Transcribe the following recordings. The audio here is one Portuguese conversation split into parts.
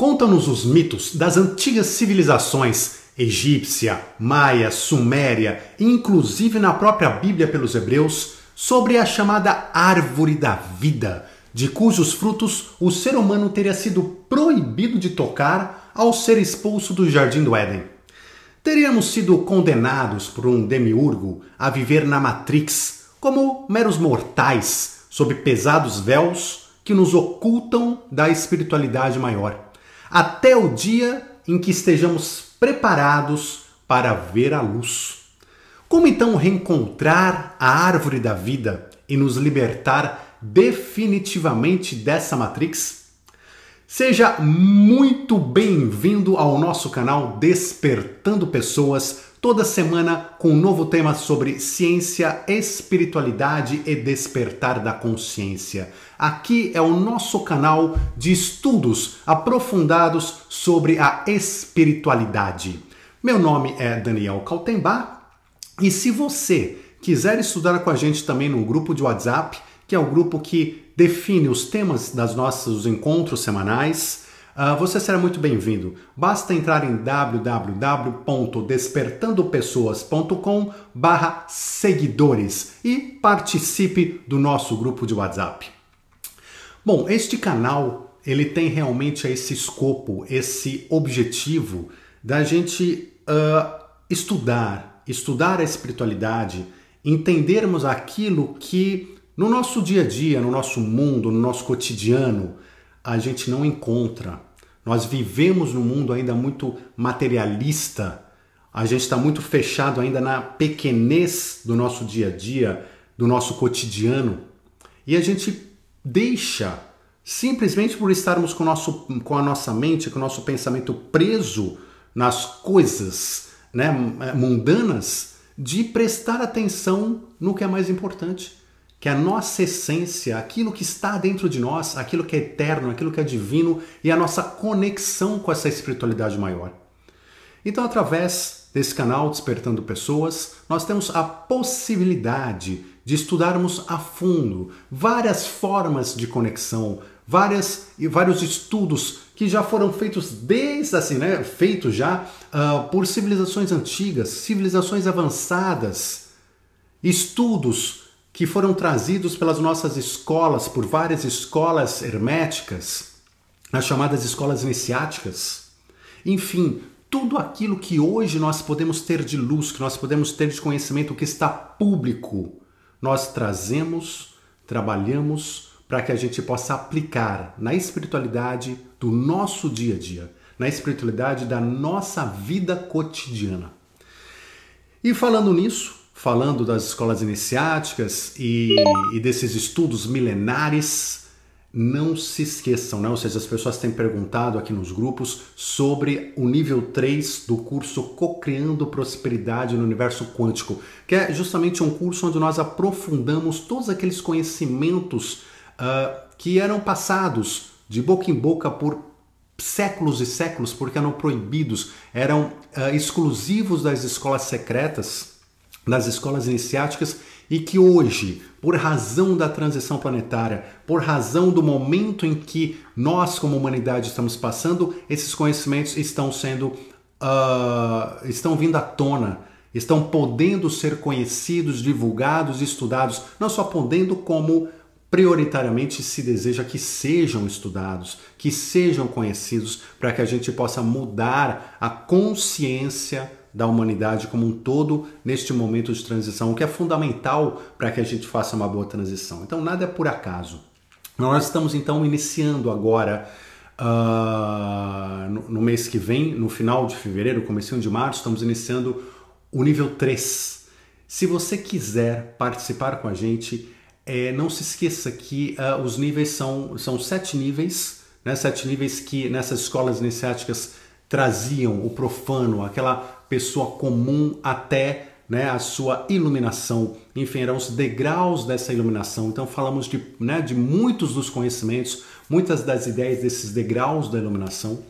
Conta-nos os mitos das antigas civilizações egípcia, maia, suméria, inclusive na própria Bíblia pelos hebreus, sobre a chamada árvore da vida, de cujos frutos o ser humano teria sido proibido de tocar ao ser expulso do jardim do Éden. Teríamos sido condenados por um demiurgo a viver na Matrix como meros mortais, sob pesados véus que nos ocultam da espiritualidade maior até o dia em que estejamos preparados para ver a luz. Como então reencontrar a árvore da vida e nos libertar definitivamente dessa matrix? Seja muito bem-vindo ao nosso canal Despertando Pessoas toda semana com um novo tema sobre ciência, espiritualidade e despertar da consciência. Aqui é o nosso canal de estudos aprofundados sobre a espiritualidade. Meu nome é Daniel Kaltenbach e se você quiser estudar com a gente também no grupo de WhatsApp, que é o grupo que define os temas das nossos encontros semanais, Uh, você será muito bem-vindo. Basta entrar em www.despertandopessoas.com barra seguidores e participe do nosso grupo de WhatsApp. Bom, este canal ele tem realmente esse escopo, esse objetivo da gente uh, estudar, estudar a espiritualidade, entendermos aquilo que no nosso dia a dia, no nosso mundo, no nosso cotidiano, a gente não encontra. Nós vivemos num mundo ainda muito materialista, a gente está muito fechado ainda na pequenez do nosso dia a dia, do nosso cotidiano, e a gente deixa, simplesmente por estarmos com, nosso, com a nossa mente, com o nosso pensamento preso nas coisas né, mundanas, de prestar atenção no que é mais importante que a nossa essência, aquilo que está dentro de nós, aquilo que é eterno, aquilo que é divino e a nossa conexão com essa espiritualidade maior. Então, através desse canal Despertando Pessoas, nós temos a possibilidade de estudarmos a fundo várias formas de conexão, várias e vários estudos que já foram feitos desde assim, né, feitos já uh, por civilizações antigas, civilizações avançadas, estudos que foram trazidos pelas nossas escolas, por várias escolas herméticas, as chamadas escolas iniciáticas. Enfim, tudo aquilo que hoje nós podemos ter de luz, que nós podemos ter de conhecimento que está público, nós trazemos, trabalhamos para que a gente possa aplicar na espiritualidade do nosso dia a dia, na espiritualidade da nossa vida cotidiana. E falando nisso, falando das escolas iniciáticas e, e, desses estudos milenares, não se esqueçam, né? ou seja, as pessoas têm perguntado aqui nos grupos sobre o nível 3 do curso Cocriando Prosperidade no Universo Quântico, que é justamente um curso onde nós aprofundamos todos aqueles conhecimentos uh, que eram passados de boca em boca por séculos e séculos, porque eram proibidos, eram uh, exclusivos das escolas secretas nas escolas iniciáticas e que hoje, por razão da transição planetária, por razão do momento em que nós como humanidade estamos passando, esses conhecimentos estão sendo uh, estão vindo à tona, estão podendo ser conhecidos, divulgados, estudados, não só podendo como prioritariamente se deseja que sejam estudados, que sejam conhecidos, para que a gente possa mudar a consciência da humanidade como um todo neste momento de transição, o que é fundamental para que a gente faça uma boa transição. Então, nada é por acaso. Nós estamos então iniciando agora, uh, no, no, mês que vem, no final de fevereiro, comecinho de março, estamos iniciando o nível 3. Se você quiser participar com a gente, é, não se esqueça que uh, os níveis são, são sete níveis, né? sete níveis que nessas escolas iniciáticas traziam o profano, aquela pessoa comum até né, a sua iluminação. Enfim, eram os degraus dessa iluminação. Então, falamos de, né, de muitos dos conhecimentos, muitas das ideias desses degraus da iluminação.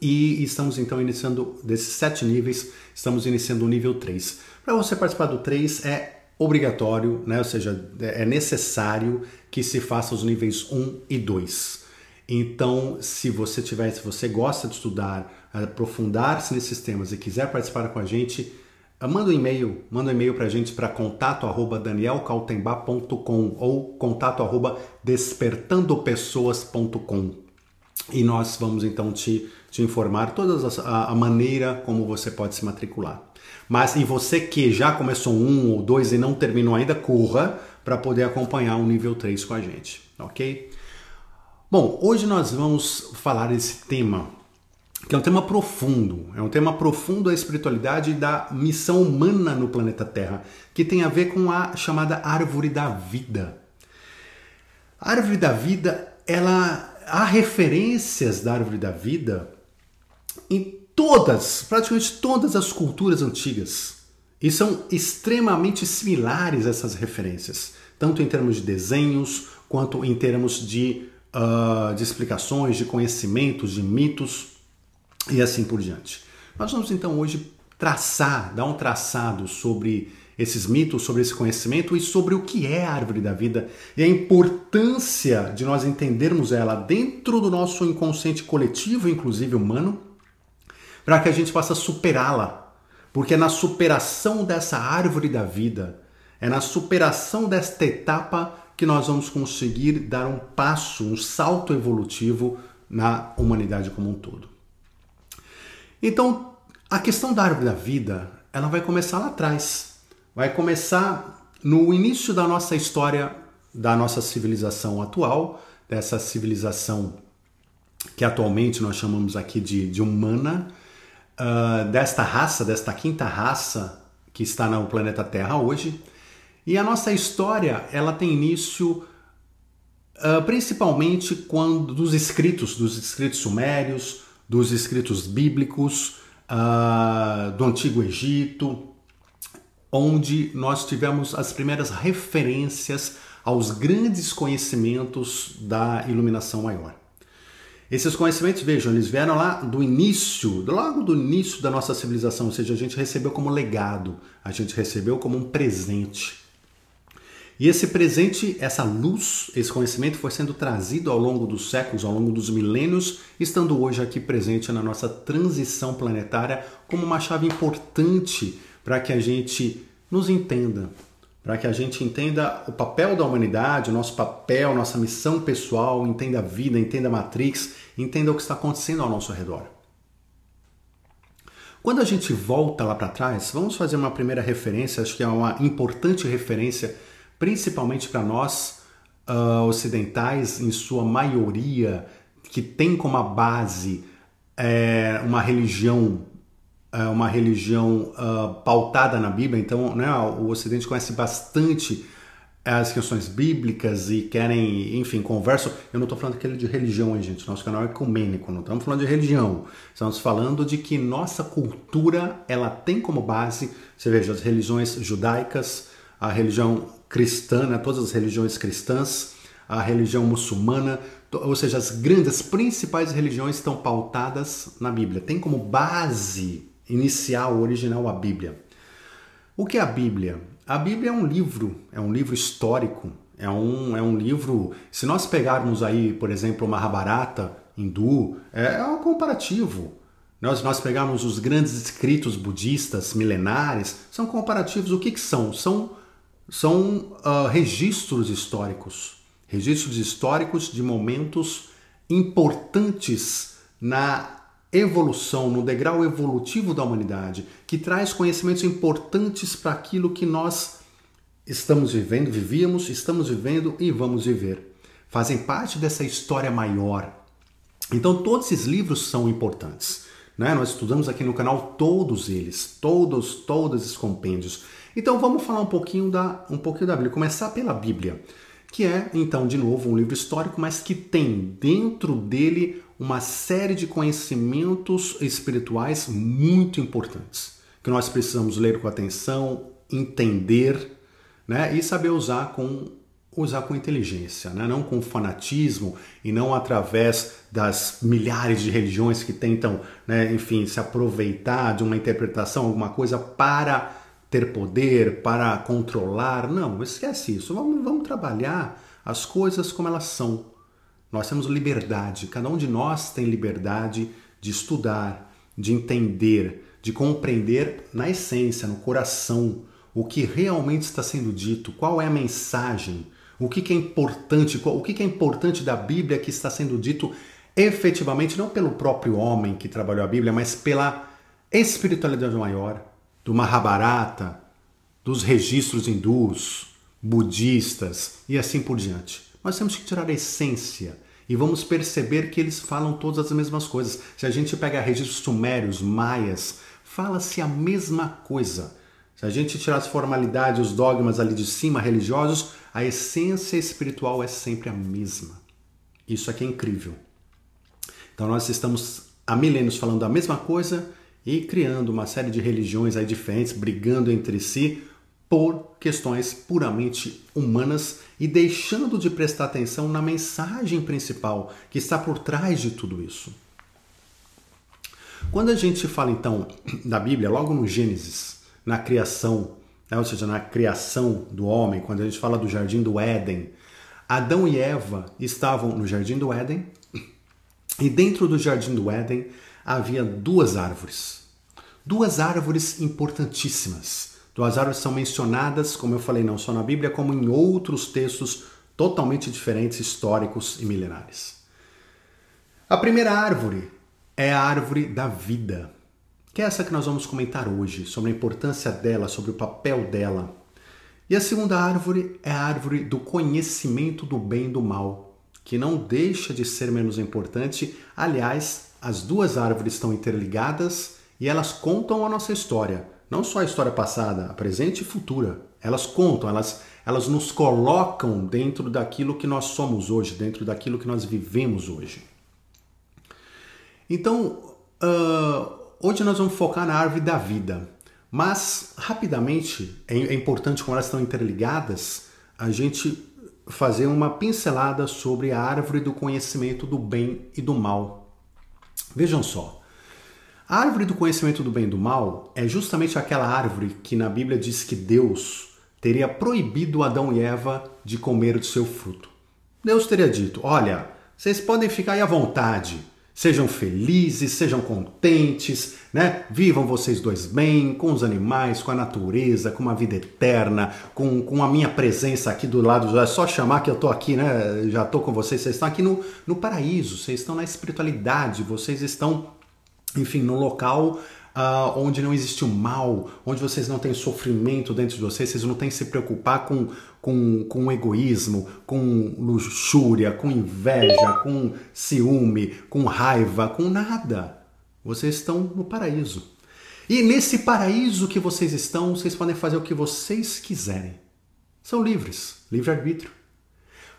E estamos então iniciando desses sete níveis, estamos iniciando o nível 3. Para você participar do 3 é obrigatório, né? ou seja, é necessário que se faça os níveis 1 e 2. Então, se você tiver, se você gosta de estudar, aprofundar-se nesses temas e quiser participar com a gente, ah, manda um e-mail, manda um e-mail para a gente para contato arroba danielcaltembá.com ou contato arroba despertandopessoas.com e nós vamos então te, te informar toda a, a maneira como você pode se matricular. Mas e você que já começou um ou dois e não terminou ainda, corra para poder acompanhar o nível 3 com a gente, ok? Bom, hoje nós vamos falar desse tema que é um tema profundo, é um tema profundo da espiritualidade e da missão humana no planeta Terra, que tem a ver com a chamada árvore da vida. A árvore da vida, ela há referências da árvore da vida em todas, praticamente todas as culturas antigas. E são extremamente similares essas referências, tanto em termos de desenhos, quanto em termos de, uh, de explicações, de conhecimentos, de mitos e assim por diante. Nós vamos então hoje traçar, dar um traçado sobre esses mitos, sobre esse conhecimento e sobre o que é a árvore da vida e a importância de nós entendermos ela dentro do nosso inconsciente coletivo, inclusive humano, para que a gente possa superá-la. Porque é na superação dessa árvore da vida, é na superação desta etapa que nós vamos conseguir dar um passo, um salto evolutivo na humanidade como um todo. Então, a questão da árvore da vida, ela vai começar lá atrás. Vai começar no início da nossa história, da nossa civilização atual, dessa civilização que atualmente nós chamamos aqui de, de humana, uh, desta raça, desta quinta raça que está no planeta Terra hoje. E a nossa história, ela tem início uh, principalmente quando dos escritos, dos escritos sumérios, dos escritos bíblicos, uh, do Antigo Egito, onde nós tivemos as primeiras referências aos grandes conhecimentos da iluminação maior. Esses conhecimentos, vejam, eles vieram lá do início, logo do início da nossa civilização, ou seja, a gente recebeu como legado, a gente recebeu como um presente. E esse presente, essa luz, esse conhecimento foi sendo trazido ao longo dos séculos, ao longo dos milênios, estando hoje aqui presente na nossa transição planetária como uma chave importante para que a gente nos entenda, para que a gente entenda o papel da humanidade, o nosso papel, nossa missão pessoal, entenda a vida, entenda a Matrix, entenda o que está acontecendo ao nosso redor. Quando a gente volta lá para trás, vamos fazer uma primeira referência, acho que é uma importante referência principalmente para nós uh, ocidentais, em sua maioria, que tem como base é, uma religião é, uma religião uh, pautada na Bíblia, então né, o Ocidente conhece bastante as questões bíblicas e querem, enfim, conversam. Eu não estou falando aquele de religião, hein, gente. Nosso canal é ecumênico, não estamos falando de religião. Estamos falando de que nossa cultura ela tem como base, você veja, as religiões judaicas, a religião cristã, né, todas as religiões cristãs, a religião muçulmana, ou seja, as grandes, principais religiões estão pautadas na Bíblia. Tem como base inicial, original, a Bíblia. O que é a Bíblia? A Bíblia é um livro, é um livro histórico, é um, é um livro. Se nós pegarmos aí, por exemplo, o Mahabharata hindu, é, é um comparativo. Nós, nós pegarmos os grandes escritos budistas milenares, são comparativos. O que, que são? São são uh, registros históricos, registros históricos de momentos importantes na evolução, no degrau evolutivo da humanidade, que traz conhecimentos importantes para aquilo que nós estamos vivendo, vivíamos, estamos vivendo e vamos viver. Fazem parte dessa história maior. Então, todos esses livros são importantes. Né? Nós estudamos aqui no canal todos eles, todos, todos esses compêndios. Então vamos falar um pouquinho da, um pouquinho da Bíblia, começar pela Bíblia, que é então de novo um livro histórico, mas que tem dentro dele uma série de conhecimentos espirituais muito importantes, que nós precisamos ler com atenção, entender, né, e saber usar com usar com inteligência, né? não com fanatismo e não através das milhares de religiões que tentam, né, enfim, se aproveitar de uma interpretação, alguma coisa para ter poder, para controlar. Não, esquece isso. Vamos, vamos trabalhar as coisas como elas são. Nós temos liberdade, cada um de nós tem liberdade de estudar, de entender, de compreender na essência, no coração, o que realmente está sendo dito, qual é a mensagem, o que, é importante, o que é importante da Bíblia que está sendo dito efetivamente, não pelo próprio homem que trabalhou a Bíblia, mas pela espiritualidade maior, do Mahabharata, dos registros hindus, budistas e assim por diante. Nós temos que tirar a essência e vamos perceber que eles falam todas as mesmas coisas. Se a gente pega registros sumérios, maias, fala-se a mesma coisa. Se a gente tirar as formalidades, os dogmas ali de cima religiosos, a essência espiritual é sempre a mesma. Isso aqui é incrível. Então nós estamos há milênios falando a mesma coisa e criando uma série de religiões aí diferentes, brigando entre si por questões puramente humanas e deixando de prestar atenção na mensagem principal que está por trás de tudo isso. Quando a gente fala então da Bíblia, logo no Gênesis, na criação, né, ou seja, na criação do homem, quando a gente fala do jardim do Éden, Adão e Eva estavam no jardim do Éden e dentro do jardim do Éden havia duas árvores. Duas árvores importantíssimas. Duas árvores são mencionadas, como eu falei, não só na Bíblia, como em outros textos totalmente diferentes, históricos e milenares. A primeira árvore é a árvore da vida, que é essa que nós vamos comentar hoje, sobre a importância dela, sobre o papel dela. E a segunda árvore é a árvore do conhecimento do bem e do mal, que não deixa de ser menos importante. Aliás, as duas árvores estão interligadas e elas contam a nossa história, não só a história passada, a presente e futura. Elas contam, elas, elas nos colocam dentro daquilo que nós somos hoje, dentro daquilo que nós vivemos hoje. Então, uh, hoje nós vamos focar na árvore da vida. Mas, rapidamente, é, é importante, como elas estão interligadas, a gente fazer uma pincelada sobre a árvore do conhecimento do bem e do mal. Vejam só. A árvore do conhecimento do bem e do mal é justamente aquela árvore que na Bíblia diz que Deus teria proibido Adão e Eva de comer do seu fruto. Deus teria dito: Olha, vocês podem ficar aí à vontade, Sejam felizes, sejam contentes, né? Vivam vocês dois bem, com os animais, com a natureza, com uma vida eterna, com, com a minha presença aqui do lado. É só chamar que eu tô aqui, né? Já tô com vocês. Vocês estão aqui no, no paraíso, vocês estão na espiritualidade, vocês estão, enfim, no local uh, onde não existe o mal, onde vocês não têm sofrimento dentro de vocês, vocês não têm que se preocupar com, com, com egoísmo, com luxúria, com inveja, com ciúme, com raiva, com nada. Vocês estão no paraíso. E nesse paraíso que vocês estão, vocês podem fazer o que vocês quiserem. São livres, livre-arbítrio.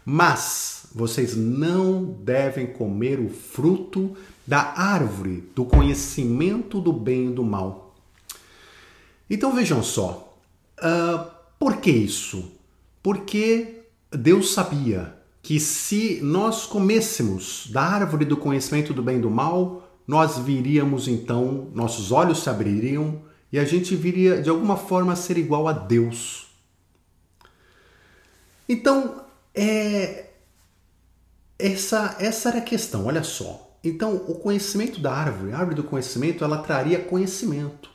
Mas vocês não devem comer o fruto da árvore do conhecimento do bem e do mal. Então vejam só, uh, por que isso? Porque Deus sabia que se nós comêssemos da árvore do conhecimento do bem e do mal, nós viríamos então, nossos olhos se abririam e a gente viria de alguma forma a ser igual a Deus. Então, é, essa, essa era a questão, olha só. Então, o conhecimento da árvore, a árvore do conhecimento, ela traria conhecimento.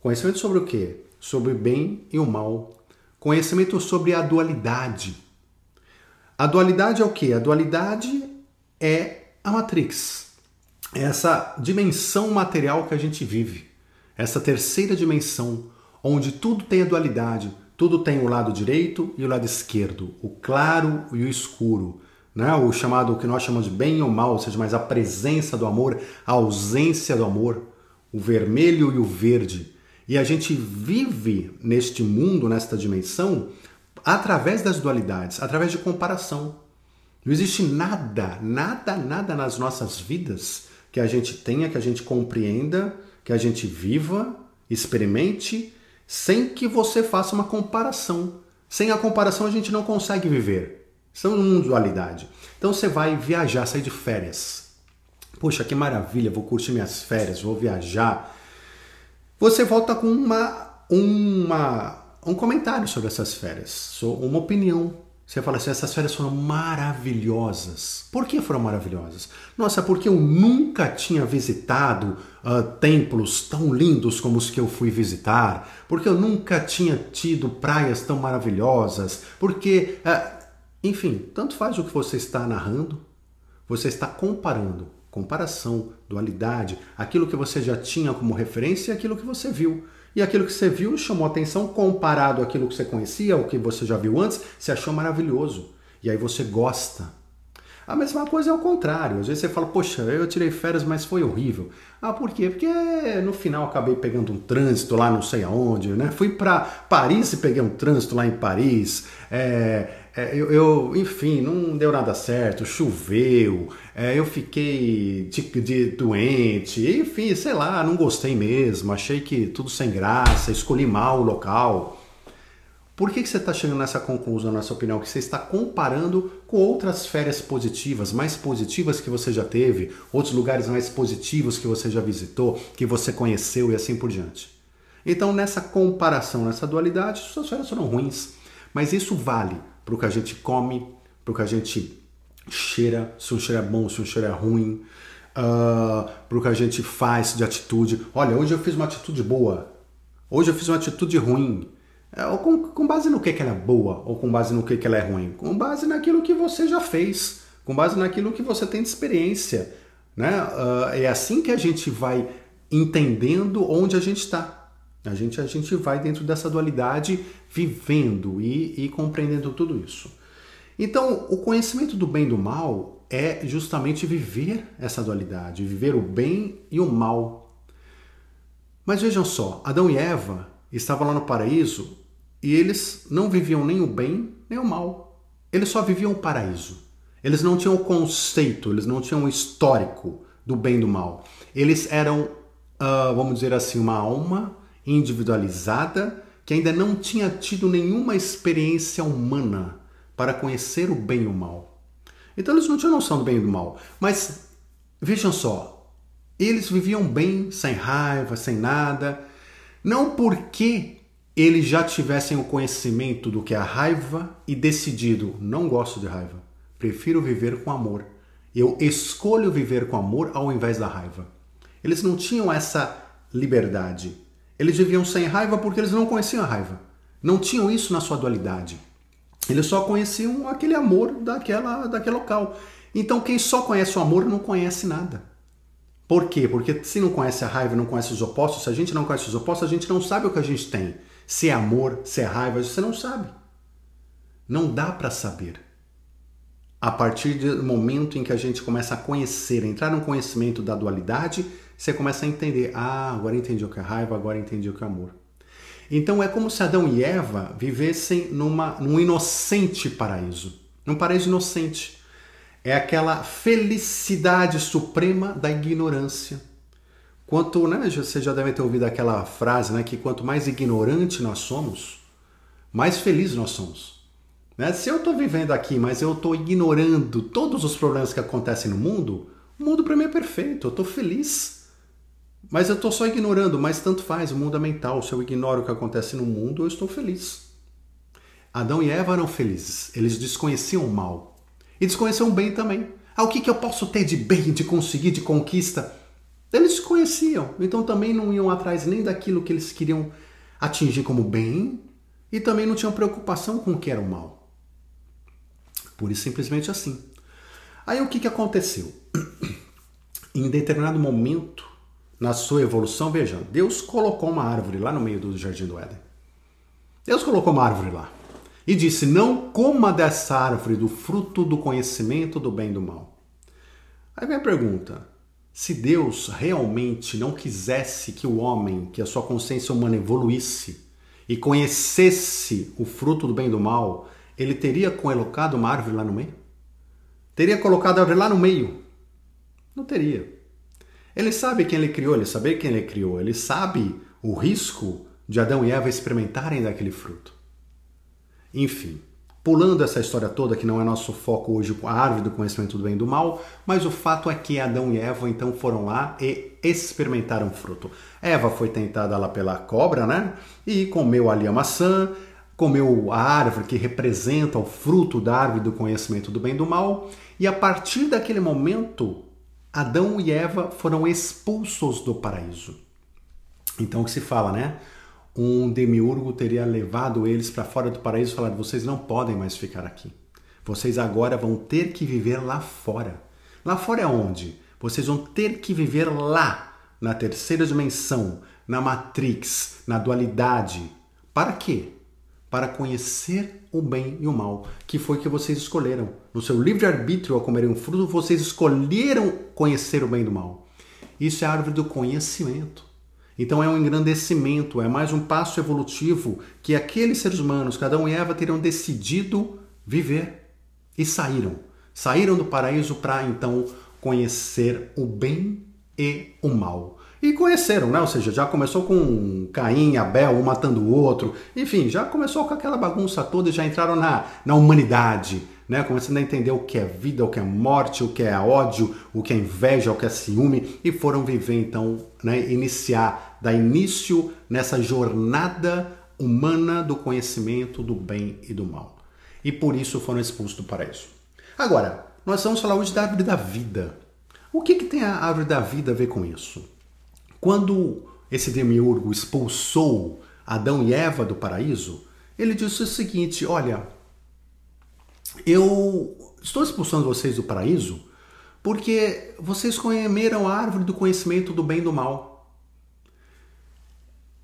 Conhecimento sobre o quê? Sobre o bem e o mal. Conhecimento sobre a dualidade. A dualidade é o quê? A dualidade é a Matrix. É essa dimensão material que a gente vive. Essa terceira dimensão, onde tudo tem a dualidade, tudo tem o lado direito e o lado esquerdo, o claro e o escuro, né? o chamado, o que nós chamamos de bem ou mal, ou seja, mais a presença do amor, a ausência do amor, o vermelho e o verde. E a gente vive neste mundo, nesta dimensão, através das dualidades, através de comparação. Não existe nada, nada, nada nas nossas vidas que a gente tenha, que a gente compreenda, que a gente viva, experimente, sem que você faça uma comparação. Sem a comparação a gente não consegue viver. Estamos num mundo dualidade. Então você vai viajar, sair de férias. Poxa, que maravilha, vou curtir minhas férias, vou viajar. Você volta com uma, uma, um comentário sobre essas férias, uma opinião. Você fala assim, essas férias foram maravilhosas. Por que foram maravilhosas? Nossa, porque eu nunca tinha visitado uh, templos tão lindos como os que eu fui visitar. Porque eu nunca tinha tido praias tão maravilhosas. Porque, uh, enfim, tanto faz o que você está narrando. Você está comparando. Comparação, dualidade, aquilo que você já tinha como referência e aquilo que você viu. E aquilo que você viu chamou atenção comparado àquilo que você conhecia, o que você já viu antes, você achou maravilhoso. E aí você gosta. A mesma coisa é o contrário. Às vezes você fala, poxa, eu tirei férias, mas foi horrível. Ah, por quê? Porque no final acabei pegando um trânsito lá não sei aonde, né? Fui para Paris e peguei um trânsito lá em Paris. É, é, eu, eu, enfim, não deu nada certo, choveu, é, eu fiquei de, de, doente, enfim, sei lá, não gostei mesmo, achei que tudo sem graça, escolhi mal o local. Por que, que você está chegando nessa conclusão, na sua opinião? Que você está comparando com outras férias positivas, mais positivas que você já teve, outros lugares mais positivos que você já visitou, que você conheceu e assim por diante. Então, nessa comparação, nessa dualidade, suas férias foram ruins. Mas isso vale para o que a gente come, para o que a gente cheira, se um cheiro é bom, se um cheiro é ruim, uh, para o que a gente faz de atitude. Olha, hoje eu fiz uma atitude boa, hoje eu fiz uma atitude ruim. É, com, com, base no que, que ela é boa, ou com base no que, que ela é ruim? Com base naquilo que você já fez, com base naquilo que você tem de experiência. Né? Uh, é assim que a gente vai entendendo onde a gente está. A gente, a gente vai dentro dessa dualidade vivendo e, e compreendendo tudo isso. Então, o conhecimento do bem e do mal é justamente viver essa dualidade, viver o bem e o mal. Mas vejam só, Adão e Eva estavam lá no paraíso e eles não viviam nem o bem nem o mal. Eles só viviam o paraíso. Eles não tinham o conceito, eles não tinham o histórico do bem e do mal. Eles eram, uh, vamos dizer assim, uma alma individualizada que ainda não tinha tido nenhuma experiência humana para conhecer o bem e o mal. Então eles não tinham noção do bem e do mal. Mas vejam só, eles viviam bem, sem raiva, sem nada, não porque eles já tivessem o conhecimento do que é a raiva e decidido, não gosto de raiva, prefiro viver com amor. Eu escolho viver com amor ao invés da raiva. Eles não tinham essa liberdade. Eles viviam sem raiva porque eles não conheciam a raiva. Não tinham isso na sua dualidade. Eles só conheciam aquele amor daquela, daquele local. Então, quem só conhece o amor não conhece nada. Por quê? Porque se não conhece a raiva, não conhece os opostos, se a gente não conhece os opostos, a gente não sabe o que a gente tem. Se é amor, se é raiva, você não sabe. Não dá para saber. A partir do momento em que a gente começa a conhecer, entrar no conhecimento da dualidade, você começa a entender: ah, agora entendi o que é raiva, agora entendi o que é amor. Então é como se Adão e Eva vivessem numa, num inocente paraíso, num paraíso inocente. É aquela felicidade suprema da ignorância. Quanto, né, você já deve ter ouvido aquela frase, né, que quanto mais ignorante nós somos, mais feliz nós somos. Né? Se eu estou vivendo aqui, mas eu estou ignorando todos os problemas que acontecem no mundo, o mundo para mim é perfeito, eu estou feliz. Mas eu estou só ignorando, mas tanto faz, o mundo é mental. Se eu ignoro o que acontece no mundo, eu estou feliz. Adão e Eva eram felizes, eles desconheciam o mal. E desconheciam o bem também. Ah, o que, que eu posso ter de bem, de conseguir, de conquista? Eles conheciam, então também não iam atrás nem daquilo que eles queriam atingir como bem e também não tinham preocupação com o que era o mal. Por isso, simplesmente assim. Aí o que, que aconteceu? em determinado momento, na sua evolução, veja, Deus colocou uma árvore lá no meio do jardim do Éden. Deus colocou uma árvore lá e disse: Não coma dessa árvore do fruto do conhecimento do bem e do mal. Aí vem a pergunta: se Deus realmente não quisesse que o homem, que a sua consciência humana evoluísse e conhecesse o fruto do bem e do mal, ele teria colocado uma árvore lá no meio? Teria colocado a árvore lá no meio? Não teria. Ele sabe quem ele criou, ele sabe quem ele criou, ele sabe o risco de Adão e Eva experimentarem daquele fruto. Enfim, pulando essa história toda, que não é nosso foco hoje, a árvore do conhecimento do bem e do mal, mas o fato é que Adão e Eva então foram lá e experimentaram fruto. Eva foi tentada lá pela cobra, né? E comeu ali a maçã. comeu a árvore que representa o fruto da árvore do conhecimento do bem e do mal, e a partir daquele momento, Adão e Eva foram expulsos do paraíso. Então o que se fala, né? Um demiurgo teria levado eles para fora do paraíso e falado: vocês não podem mais ficar aqui. Vocês agora vão ter que viver lá fora. Lá fora é onde? Vocês vão ter que viver lá, na terceira dimensão, na Matrix, na dualidade. Para quê? Para conhecer o bem e o mal, que foi que vocês escolheram. No seu livre-arbítrio, ao comerem um fruto, vocês escolheram conhecer o bem e o mal. Isso é a árvore do conhecimento. Então é um engrandecimento, é mais um passo evolutivo que aqueles seres humanos, Adão e Eva, teriam decidido viver e saíram. Saíram do paraíso para então conhecer o bem e o mal. E conheceram, né? Ou seja, já começou com Caim, Abel, um matando o outro. Enfim, já começou com aquela bagunça toda e já entraram na, na humanidade, né? Começando a entender o que é vida, o que é morte, o que é ódio, o que é inveja, o que é ciúme. E foram viver, então, né? Iniciar, dar início nessa jornada humana do conhecimento do bem e do mal. E por isso foram expulsos do paraíso. Agora, nós vamos falar hoje da árvore da vida. O que, que tem a árvore da vida a ver com isso? Quando esse demiurgo expulsou Adão e Eva do paraíso, ele disse o seguinte: Olha, eu estou expulsando vocês do paraíso porque vocês comeram a árvore do conhecimento do bem e do mal.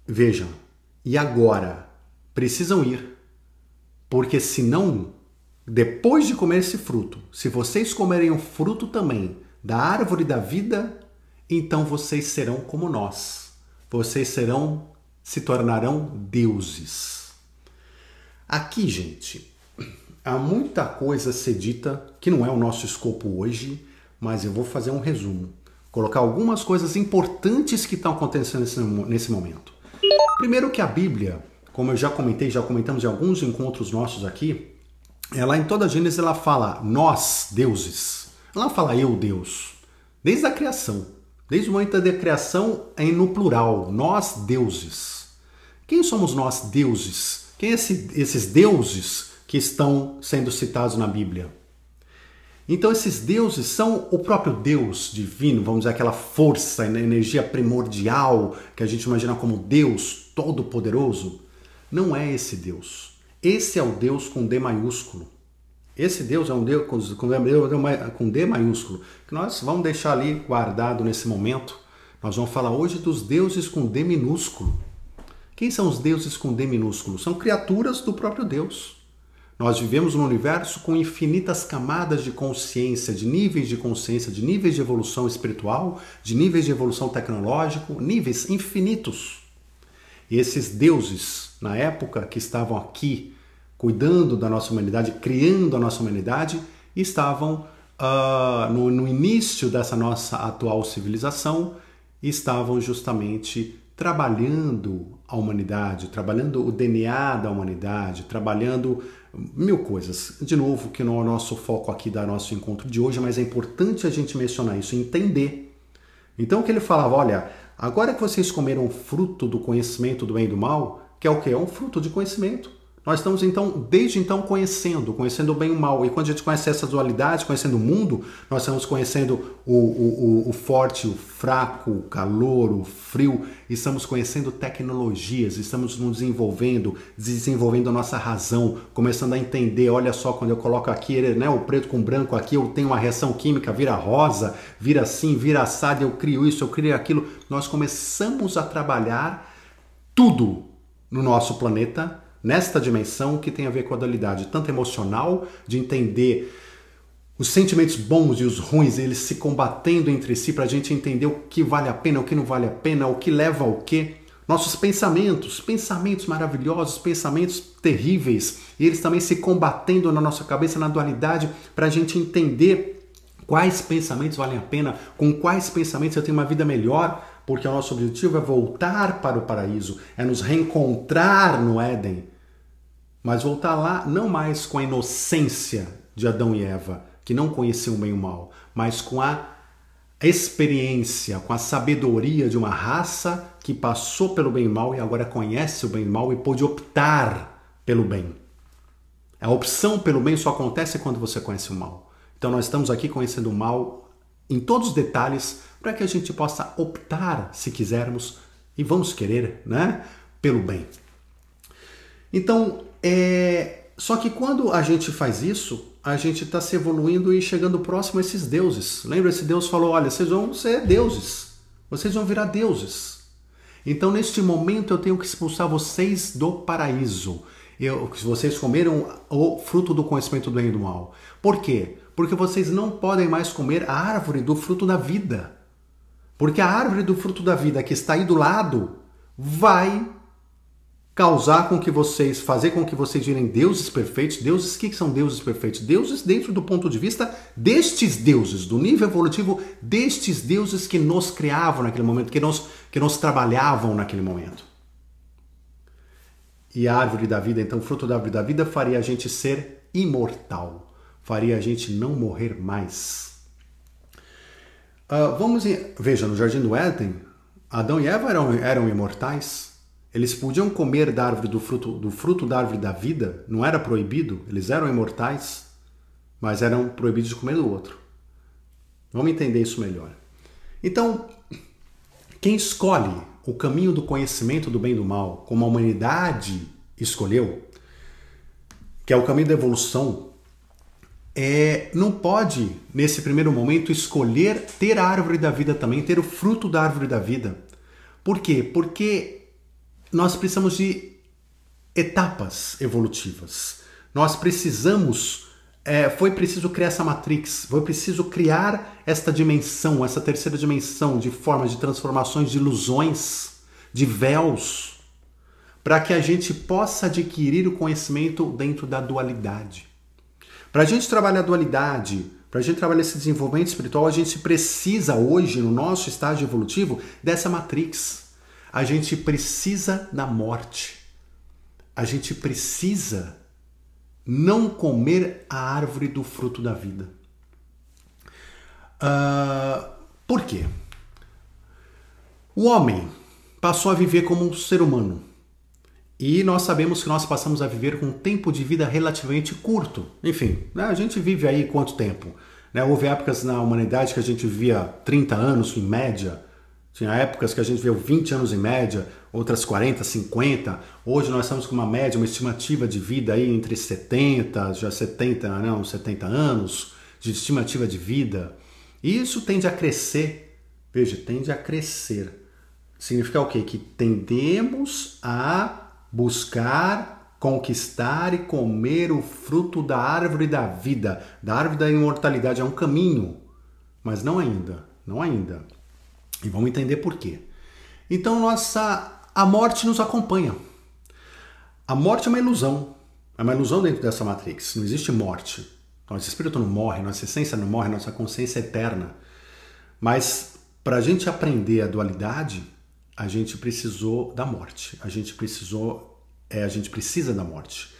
Vejam, e agora precisam ir, porque senão, depois de comer esse fruto, se vocês comerem o fruto também da árvore da vida, então vocês serão como nós. Vocês serão, se tornarão deuses. Aqui, gente, há muita coisa a ser dita que não é o nosso escopo hoje, mas eu vou fazer um resumo. Colocar algumas coisas importantes que estão acontecendo nesse, nesse momento. Primeiro que a Bíblia, como eu já comentei, já comentamos em alguns encontros nossos aqui, ela em toda a Gênesis ela fala nós, deuses. Ela fala eu, Deus. Desde a criação. Desde o momento da criação é no plural, nós deuses. Quem somos nós deuses? Quem é esse, esses deuses que estão sendo citados na Bíblia? Então esses deuses são o próprio Deus divino, vamos dizer aquela força, energia primordial que a gente imagina como Deus todo-poderoso. Não é esse Deus. Esse é o Deus com D maiúsculo. Esse Deus é um Deus com D maiúsculo, que nós vamos deixar ali guardado nesse momento. Nós vamos falar hoje dos deuses com D minúsculo. Quem são os deuses com D minúsculo? São criaturas do próprio Deus. Nós vivemos num universo com infinitas camadas de consciência, de níveis de consciência, de níveis de evolução espiritual, de níveis de evolução tecnológico, níveis infinitos. E esses deuses, na época que estavam aqui cuidando da nossa humanidade, criando a nossa humanidade, estavam uh, no, no início dessa nossa atual civilização, estavam justamente trabalhando a humanidade, trabalhando o DNA da humanidade, trabalhando mil coisas. De novo, que não é o nosso foco aqui da nosso encontro de hoje, mas é importante a gente mencionar isso, entender. Então, o que ele falava, olha, agora que vocês comeram fruto do conhecimento do bem e do mal, que é o que? É um fruto de conhecimento. Nós estamos então, desde então, conhecendo, conhecendo o bem e o mal. E quando a gente conhece essa dualidade, conhecendo o mundo, nós estamos conhecendo o, o, o, o forte, o fraco, o calor, o frio. Estamos conhecendo tecnologias, estamos nos desenvolvendo, desenvolvendo a nossa razão, começando a entender. Olha só, quando eu coloco aqui né, o preto com branco aqui, eu tenho uma reação química, vira rosa, vira assim, vira assado, eu crio isso, eu crio aquilo. Nós começamos a trabalhar tudo no nosso planeta nesta dimensão que tem a ver com a dualidade, tanto emocional, de entender os sentimentos bons e os ruins, eles se combatendo entre si para a gente entender o que vale a pena, o que não vale a pena, o que leva ao que. Nossos pensamentos, pensamentos maravilhosos, pensamentos terríveis, e eles também se combatendo na nossa cabeça, na dualidade, para a gente entender quais pensamentos valem a pena, com quais pensamentos eu tenho uma vida melhor, porque o nosso objetivo é voltar para o paraíso, é nos reencontrar no Éden, mas voltar lá não mais com a inocência de Adão e Eva, que não conheciam bem o mal, mas com a experiência, com a sabedoria de uma raça que passou pelo bem e mal e agora conhece o bem e mal e pôde optar pelo bem. A opção pelo bem só acontece quando você conhece o mal. Então nós estamos aqui conhecendo o mal em todos os detalhes para que a gente possa optar, se quisermos, e vamos querer, né, pelo bem. Então, é... só que quando a gente faz isso, a gente está se evoluindo e chegando próximo a esses deuses. Lembra? Esse Deus falou: olha, vocês vão ser deuses, vocês vão virar deuses. Então, neste momento, eu tenho que expulsar vocês do paraíso. Eu, vocês comeram o fruto do conhecimento do bem e do mal. Por quê? Porque vocês não podem mais comer a árvore do fruto da vida. Porque a árvore do fruto da vida que está aí do lado vai causar com que vocês, fazer com que vocês virem deuses perfeitos. Deuses, o que são deuses perfeitos? Deuses dentro do ponto de vista destes deuses, do nível evolutivo destes deuses que nos criavam naquele momento, que nos, que nos trabalhavam naquele momento. E a árvore da vida, então, fruto da árvore da vida faria a gente ser imortal, faria a gente não morrer mais. Uh, vamos, em, veja, no Jardim do Éden, Adão e Eva eram, eram imortais, eles podiam comer da árvore do fruto, do fruto da árvore da vida, não era proibido, eles eram imortais, mas eram proibidos de comer do outro. Vamos entender isso melhor. Então, quem escolhe o caminho do conhecimento do bem e do mal, como a humanidade escolheu, que é o caminho da evolução, é, não pode, nesse primeiro momento, escolher ter a árvore da vida também, ter o fruto da árvore da vida. Por quê? Porque nós precisamos de etapas evolutivas. Nós precisamos, é, foi preciso criar essa matrix, foi preciso criar esta dimensão, essa terceira dimensão de formas de transformações, de ilusões, de véus, para que a gente possa adquirir o conhecimento dentro da dualidade. Para a gente trabalhar a dualidade, para a gente trabalhar esse desenvolvimento espiritual, a gente precisa hoje, no nosso estágio evolutivo, dessa matrix a gente precisa da morte. A gente precisa não comer a árvore do fruto da vida. Uh, por quê? O homem passou a viver como um ser humano. E nós sabemos que nós passamos a viver com um tempo de vida relativamente curto. Enfim, né, a gente vive aí quanto tempo? Né? Houve épocas na humanidade que a gente vivia 30 anos em média, tinha épocas que a gente viu 20 anos em média, outras 40, 50. Hoje nós estamos com uma média, uma estimativa de vida aí entre 70, já 70, não, 70 anos de estimativa de vida. E isso tende a crescer. Veja, tende a crescer. Significa o quê? Que tendemos a buscar, conquistar e comer o fruto da árvore da vida, da árvore da imortalidade. É um caminho, mas não ainda, não ainda. E vamos entender por quê. Então nossa, a morte nos acompanha. A morte é uma ilusão. É uma ilusão dentro dessa matrix. Não existe morte. Nosso espírito não morre, nossa essência não morre, nossa consciência é eterna. Mas para a gente aprender a dualidade, a gente precisou da morte. A gente precisou, é, a gente precisa da morte,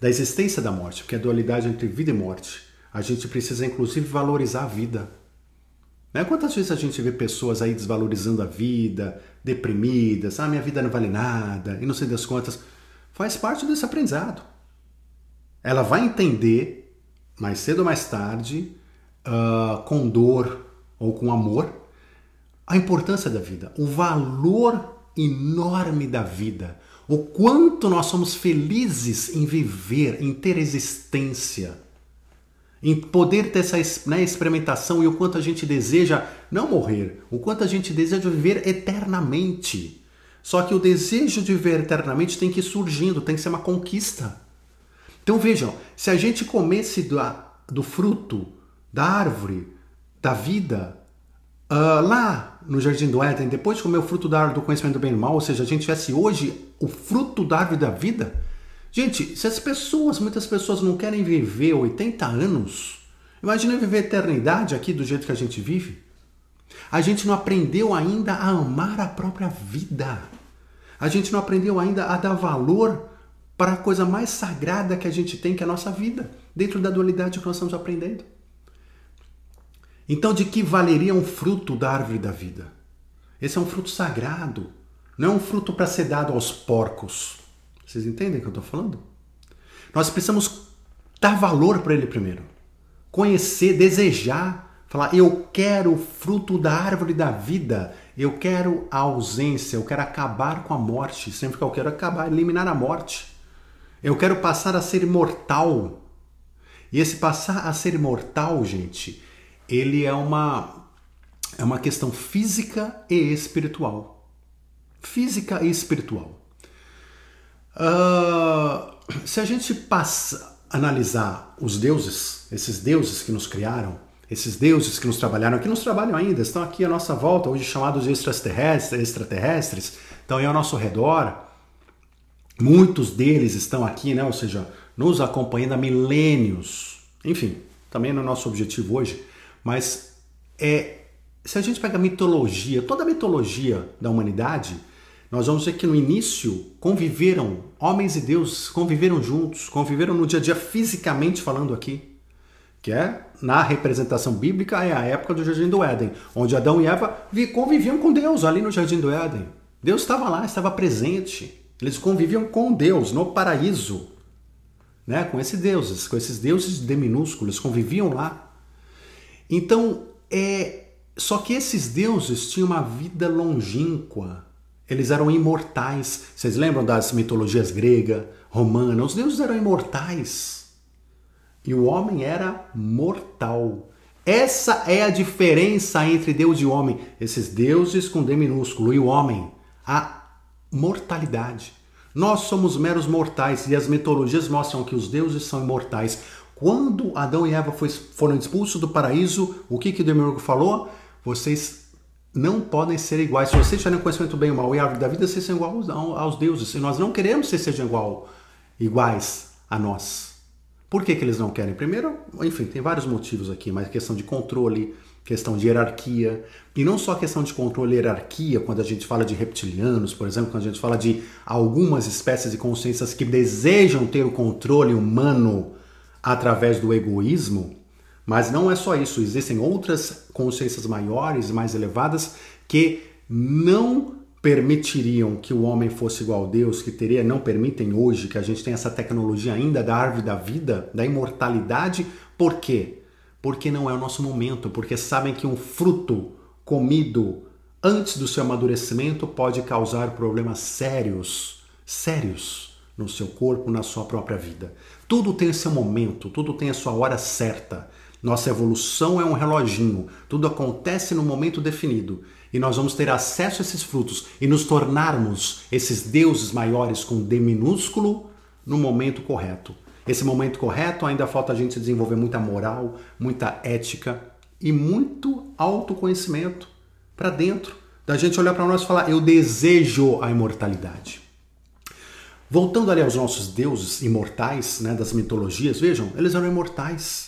da existência da morte, porque a dualidade entre vida e morte. A gente precisa inclusive valorizar a vida. Né? Quantas vezes a gente vê pessoas aí desvalorizando a vida, deprimidas, ah, minha vida não vale nada, e não sei das contas. Faz parte desse aprendizado. Ela vai entender, mais cedo ou mais tarde, uh, com dor ou com amor, a importância da vida, o valor enorme da vida, o quanto nós somos felizes em viver, em ter existência em poder ter essa né, experimentação e o quanto a gente deseja não morrer, o quanto a gente deseja viver eternamente. Só que o desejo de viver eternamente tem que ir surgindo, tem que ser uma conquista. Então vejam, se a gente comesse do, do fruto da árvore da vida uh, lá no Jardim do Éden, depois de comer o fruto da árvore do conhecimento do bem e do mal, ou seja, a gente tivesse hoje o fruto da árvore da vida, Gente, se as pessoas, muitas pessoas não querem viver 80 anos, imagina viver eternidade aqui do jeito que a gente vive. A gente não aprendeu ainda a amar a própria vida. A gente não aprendeu ainda a dar valor para a coisa mais sagrada que a gente tem, que é a nossa vida, dentro da dualidade que nós estamos aprendendo. Então, de que valeria um fruto da árvore da vida? Esse é um fruto sagrado, não é um fruto para ser dado aos porcos. Vocês entendem o que eu estou falando? Nós precisamos dar valor para ele primeiro. Conhecer, desejar, falar: eu quero o fruto da árvore da vida, eu quero a ausência, eu quero acabar com a morte. Sempre que eu quero acabar, eliminar a morte. Eu quero passar a ser imortal. E esse passar a ser imortal, gente, ele é uma é uma questão física e espiritual. Física e espiritual. Uh, se a gente passa analisar os deuses, esses deuses que nos criaram, esses deuses que nos trabalharam, que nos trabalham ainda, estão aqui à nossa volta, hoje chamados de extraterrestres, extraterrestres, estão aí ao nosso redor. Muitos deles estão aqui, né? ou seja, nos acompanhando há milênios. Enfim, também não é nosso objetivo hoje, mas é se a gente pega a mitologia, toda a mitologia da humanidade, nós vamos ver que no início conviveram, homens e deuses conviveram juntos, conviveram no dia a dia fisicamente falando aqui, que é na representação bíblica é a época do Jardim do Éden, onde Adão e Eva conviviam com Deus ali no Jardim do Éden. Deus estava lá, estava presente. Eles conviviam com Deus no paraíso, né? Com esses deuses, com esses deuses de minúsculos, conviviam lá. Então, é só que esses deuses tinham uma vida longínqua. Eles eram imortais. Vocês lembram das mitologias grega, romana? Os deuses eram imortais. E o homem era mortal. Essa é a diferença entre Deus e homem. Esses deuses com D minúsculo e o homem. A mortalidade. Nós somos meros mortais e as mitologias mostram que os deuses são imortais. Quando Adão e Eva foram expulsos do paraíso, o que, que o Demiurgo falou? vocês não podem ser iguais. Se vocês tiverem conhecimento bem ou mal e árvore da vida, vocês são iguais aos deuses. E nós não queremos que vocês sejam igual, iguais a nós. Por que, que eles não querem? Primeiro, enfim, tem vários motivos aqui, mas questão de controle, questão de hierarquia. E não só questão de controle e hierarquia, quando a gente fala de reptilianos, por exemplo, quando a gente fala de algumas espécies de consciências que desejam ter o controle humano através do egoísmo, mas não é só isso, existem outras consciências maiores, mais elevadas, que não permitiriam que o homem fosse igual a Deus, que teria, não permitem hoje que a gente tenha essa tecnologia ainda da árvore da vida, da imortalidade. Por quê? Porque não é o nosso momento, porque sabem que um fruto comido antes do seu amadurecimento pode causar problemas sérios, sérios no seu corpo, na sua própria vida. Tudo tem seu momento, tudo tem a sua hora certa. Nossa evolução é um reloginho, tudo acontece no momento definido e nós vamos ter acesso a esses frutos e nos tornarmos esses deuses maiores com D minúsculo no momento correto. Esse momento correto ainda falta a gente desenvolver muita moral, muita ética e muito autoconhecimento para dentro, da gente olhar para nós e falar: eu desejo a imortalidade. Voltando ali aos nossos deuses imortais, né, das mitologias, vejam, eles eram imortais.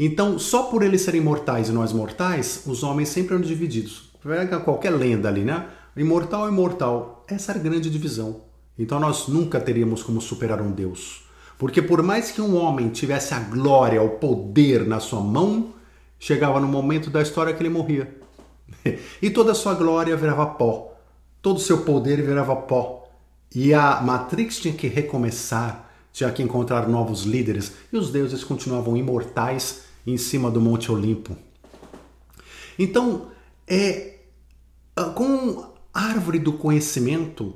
Então, só por eles serem mortais e nós mortais, os homens sempre eram divididos. Pega qualquer lenda ali, né? Imortal imortal. Essa era a grande divisão. Então nós nunca teríamos como superar um Deus. Porque por mais que um homem tivesse a glória, o poder na sua mão, chegava no momento da história que ele morria. e toda a sua glória virava pó. Todo o seu poder virava pó. E a Matrix tinha que recomeçar, tinha que encontrar novos líderes. E os deuses continuavam imortais em cima do Monte Olimpo. Então, é ah, com a árvore do conhecimento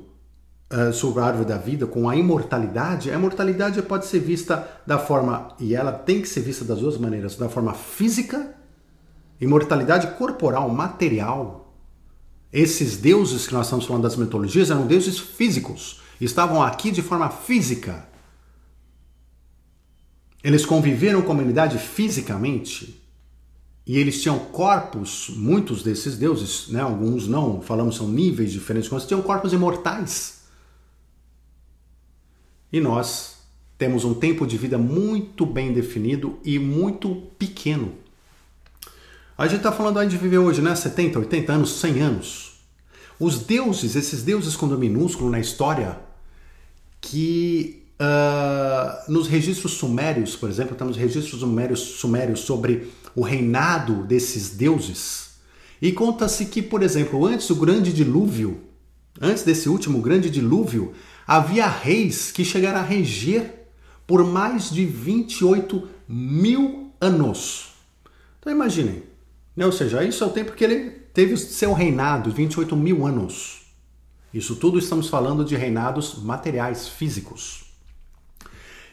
uh, sobre a árvore da vida, com a imortalidade, a imortalidade pode ser vista da forma, e ela tem que ser vista das duas maneiras, da forma física, imortalidade corporal, material. Esses deuses que nós estamos falando das mitologias eram deuses físicos, estavam aqui de forma física. Eles conviveram com a humanidade fisicamente e eles tinham corpos, muitos desses deuses, né, alguns não, falamos são níveis diferentes, mas tinham corpos imortais. E nós temos um tempo de vida muito bem definido e muito pequeno. A gente está falando aí de viver hoje, né? 70, 80 anos, 100 anos. Os deuses, esses deuses com minúsculo na história, que Uh, nos registros sumérios, por exemplo, temos registros sumérios, sumérios sobre o reinado desses deuses. E conta-se que, por exemplo, antes do grande dilúvio, antes desse último grande dilúvio, havia reis que chegaram a reger por mais de 28 mil anos. Então imaginem, né? ou seja, isso é o tempo que ele teve seu reinado, 28 mil anos. Isso tudo estamos falando de reinados materiais, físicos.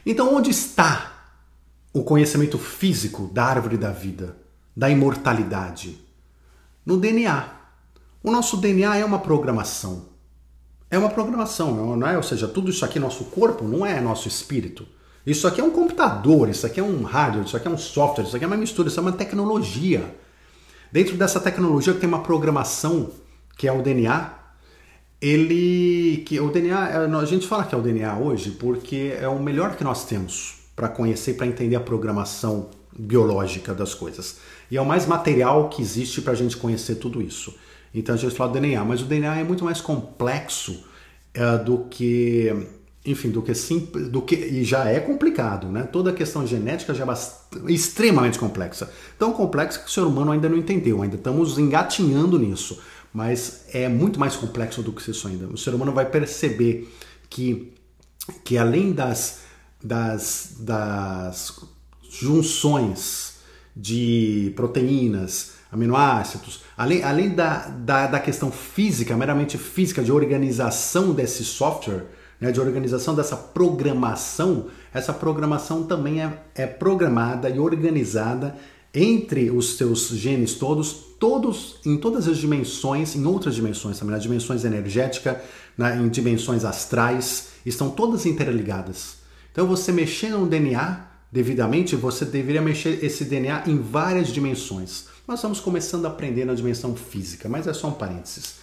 Então, onde está o conhecimento físico da árvore da vida, da imortalidade? No DNA. O nosso DNA é uma programação. É uma programação, não é? Ou seja, tudo isso aqui, nosso corpo, não é nosso espírito. Isso aqui é um computador, isso aqui é um hardware, isso aqui é um software, isso aqui é uma mistura, isso é uma tecnologia. Dentro dessa tecnologia tem uma programação que é o DNA. Ele, que o DNA, é, a gente fala que é o DNA hoje porque é o melhor que nós temos para conhecer, para entender a programação biológica das coisas. E é o mais material que existe para a gente conhecer tudo isso. Então a gente fala do DNA, mas o DNA é muito mais complexo é, do que enfim, do que simples, do que e já é complicado, né? Toda a questão genética já é extremamente complexa. Tão complexa que o ser humano ainda não entendeu, ainda estamos engatinhando nisso, mas é muito mais complexo do que isso ainda. O ser humano vai perceber que que além das das, das junções de proteínas, aminoácidos, além, além da, da, da questão física, meramente física, de organização desse software, né, de organização dessa programação, essa programação também é, é programada e organizada entre os seus genes todos, todos em todas as dimensões, em outras dimensões também, nas dimensões energética, na, em dimensões astrais, estão todas interligadas. Então você mexer no DNA devidamente, você deveria mexer esse DNA em várias dimensões. Nós estamos começando a aprender na dimensão física, mas é só um parênteses.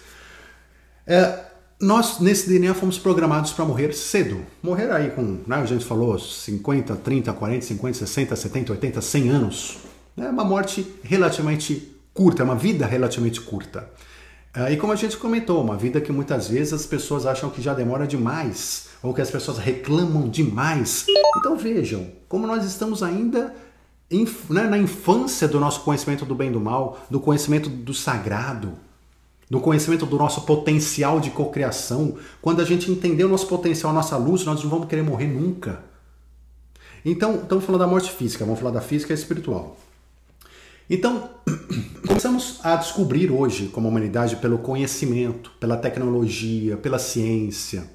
É, nós, nesse DNA, fomos programados para morrer cedo. Morrer aí com, né, a gente falou, 50, 30, 40, 50, 60, 70, 80, 100 anos. É uma morte relativamente curta, é uma vida relativamente curta. É, e como a gente comentou, uma vida que muitas vezes as pessoas acham que já demora demais, ou que as pessoas reclamam demais. Então vejam, como nós estamos ainda né, na infância do nosso conhecimento do bem e do mal, do conhecimento do sagrado do conhecimento do nosso potencial de cocriação. Quando a gente entender o nosso potencial, a nossa luz, nós não vamos querer morrer nunca. Então, estamos falando da morte física, vamos falar da física e espiritual. Então, começamos a descobrir hoje, como humanidade, pelo conhecimento, pela tecnologia, pela ciência.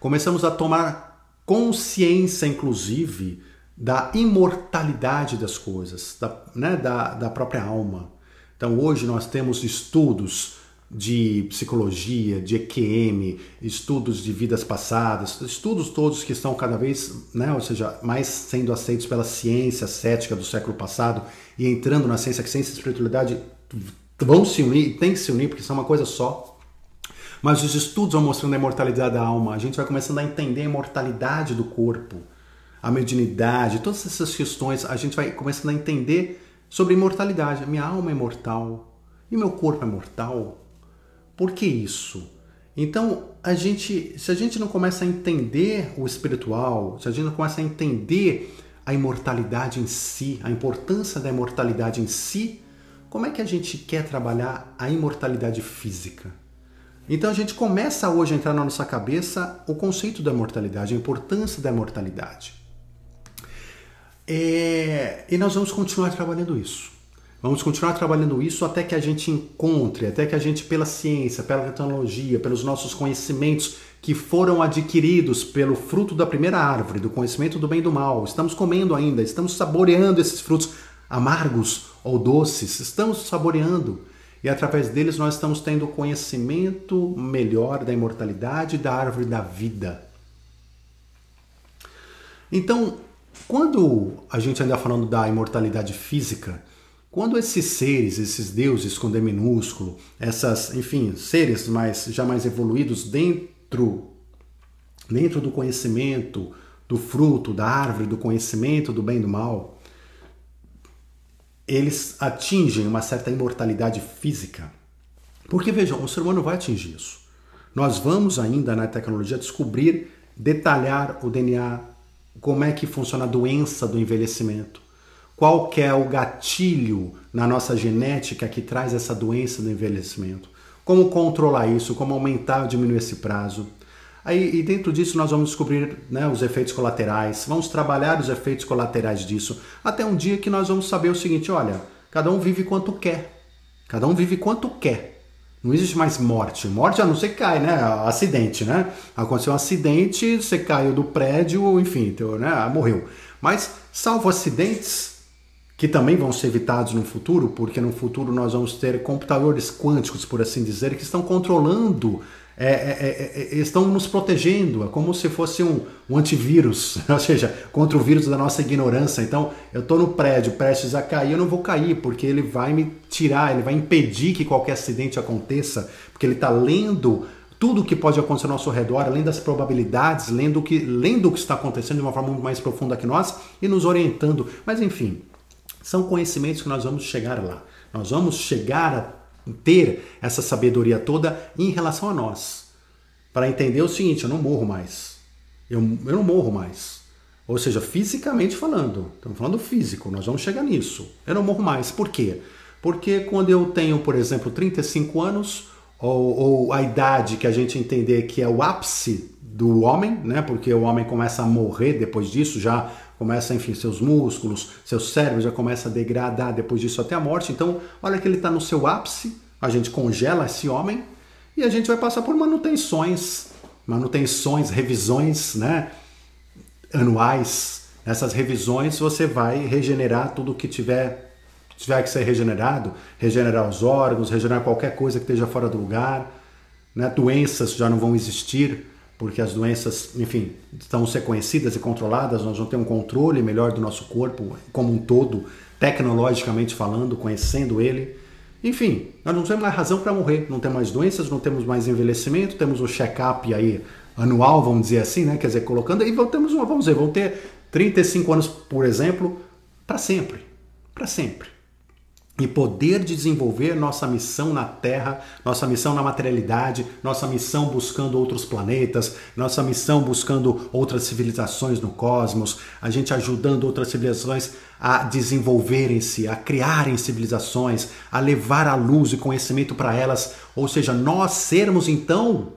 Começamos a tomar consciência, inclusive, da imortalidade das coisas, da, né, da, da própria alma. Então, hoje nós temos estudos de psicologia, de EQM, estudos de vidas passadas, estudos todos que estão cada vez, né, ou seja, mais sendo aceitos pela ciência cética do século passado e entrando na ciência, que ciência e espiritualidade vão se unir, tem que se unir porque são uma coisa só. Mas os estudos vão mostrando a imortalidade da alma, a gente vai começando a entender a imortalidade do corpo, a mediunidade, todas essas questões, a gente vai começando a entender sobre imortalidade. Minha alma é mortal e meu corpo é mortal. Por que isso? Então, a gente, se a gente não começa a entender o espiritual, se a gente não começa a entender a imortalidade em si, a importância da imortalidade em si, como é que a gente quer trabalhar a imortalidade física? Então a gente começa hoje a entrar na nossa cabeça o conceito da imortalidade, a importância da imortalidade. É... E nós vamos continuar trabalhando isso. Vamos continuar trabalhando isso até que a gente encontre, até que a gente, pela ciência, pela tecnologia, pelos nossos conhecimentos que foram adquiridos pelo fruto da primeira árvore, do conhecimento do bem e do mal, estamos comendo ainda, estamos saboreando esses frutos amargos ou doces, estamos saboreando. E através deles nós estamos tendo conhecimento melhor da imortalidade da árvore da vida. Então, quando a gente anda falando da imortalidade física, quando esses seres, esses deuses com D minúsculo, essas, enfim, seres mais já mais evoluídos dentro dentro do conhecimento do fruto, da árvore do conhecimento do bem e do mal, eles atingem uma certa imortalidade física. Porque vejam, o ser humano vai atingir isso. Nós vamos ainda na tecnologia descobrir, detalhar o DNA, como é que funciona a doença do envelhecimento qual que é o gatilho na nossa genética que traz essa doença do envelhecimento? Como controlar isso? Como aumentar ou diminuir esse prazo? Aí, e dentro disso nós vamos descobrir né, os efeitos colaterais, vamos trabalhar os efeitos colaterais disso, até um dia que nós vamos saber o seguinte: olha, cada um vive quanto quer, cada um vive quanto quer. Não existe mais morte. Morte a não ser que cai, né? Acidente, né? Aconteceu um acidente, você caiu do prédio, enfim, né? morreu. Mas, salvo acidentes, que também vão ser evitados no futuro, porque no futuro nós vamos ter computadores quânticos, por assim dizer, que estão controlando, é, é, é, é estão nos protegendo, é como se fosse um, um, antivírus, ou seja, contra o vírus da nossa ignorância. Então, eu estou no prédio prestes a cair, eu não vou cair, porque ele vai me tirar, ele vai impedir que qualquer acidente aconteça, porque ele está lendo tudo o que pode acontecer ao nosso redor, além das probabilidades, lendo o que, lendo o que está acontecendo de uma forma muito mais profunda que nós e nos orientando. Mas enfim, são conhecimentos que nós vamos chegar lá. Nós vamos chegar a ter essa sabedoria toda em relação a nós. Para entender o seguinte: eu não morro mais. Eu, eu não morro mais. Ou seja, fisicamente falando. Estamos falando físico, nós vamos chegar nisso. Eu não morro mais. Por quê? Porque quando eu tenho, por exemplo, 35 anos, ou, ou a idade que a gente entender que é o ápice do homem, né? Porque o homem começa a morrer depois disso, já começa, enfim, seus músculos, seu cérebro já começa a degradar depois disso até a morte. Então, olha que ele está no seu ápice, a gente congela esse homem e a gente vai passar por manutenções, manutenções, revisões, né, anuais. Nessas revisões você vai regenerar tudo que tiver tiver que ser regenerado, regenerar os órgãos, regenerar qualquer coisa que esteja fora do lugar, né? doenças já não vão existir porque as doenças, enfim, estão ser conhecidas e controladas, nós vamos ter um controle melhor do nosso corpo como um todo, tecnologicamente falando, conhecendo ele. Enfim, nós não temos mais razão para morrer, não temos mais doenças, não temos mais envelhecimento, temos o check-up aí anual, vamos dizer assim, né? Quer dizer, colocando aí, temos uma, vamos dizer, vão ter 35 anos, por exemplo, para sempre, para sempre e poder desenvolver nossa missão na Terra, nossa missão na materialidade, nossa missão buscando outros planetas, nossa missão buscando outras civilizações no cosmos, a gente ajudando outras civilizações a desenvolverem-se, a criarem civilizações, a levar a luz e conhecimento para elas, ou seja, nós sermos então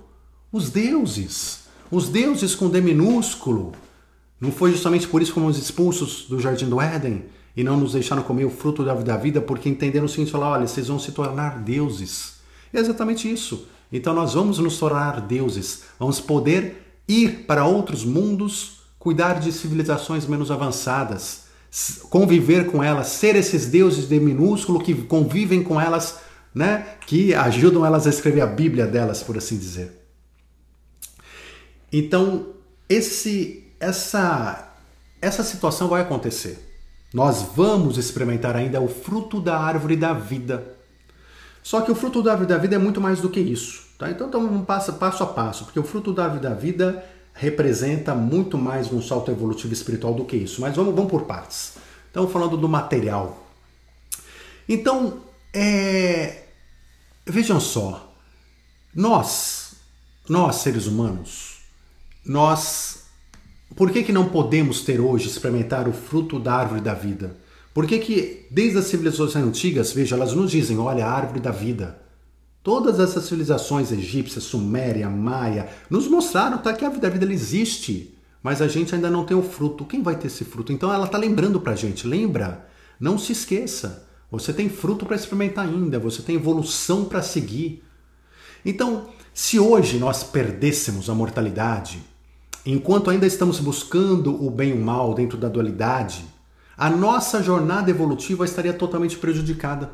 os deuses, os deuses com D minúsculo. Não foi justamente por isso que fomos expulsos do Jardim do Éden? E não nos deixaram comer o fruto da vida, porque entenderam o seguinte: falar, olha, vocês vão se tornar deuses. É exatamente isso. Então nós vamos nos tornar deuses, vamos poder ir para outros mundos, cuidar de civilizações menos avançadas, conviver com elas, ser esses deuses de minúsculo que convivem com elas, né, que ajudam elas a escrever a Bíblia delas, por assim dizer. Então, esse essa essa situação vai acontecer. Nós vamos experimentar ainda o fruto da árvore da vida. Só que o fruto da árvore da vida é muito mais do que isso. Tá? Então, então passo, passo a passo, porque o fruto da árvore da vida representa muito mais um salto evolutivo espiritual do que isso. Mas vamos, vamos por partes. Então, falando do material. Então, é... vejam só, nós, nós seres humanos, nós por que, que não podemos ter hoje experimentar o fruto da árvore da vida? Por que, que desde as civilizações antigas, veja, elas nos dizem, olha, a árvore da vida. Todas essas civilizações egípcias, suméria, maia, nos mostraram tá, que a vida, a vida existe, mas a gente ainda não tem o fruto. Quem vai ter esse fruto? Então ela está lembrando para a gente, lembra? Não se esqueça, você tem fruto para experimentar ainda, você tem evolução para seguir. Então, se hoje nós perdêssemos a mortalidade, Enquanto ainda estamos buscando o bem e o mal dentro da dualidade, a nossa jornada evolutiva estaria totalmente prejudicada.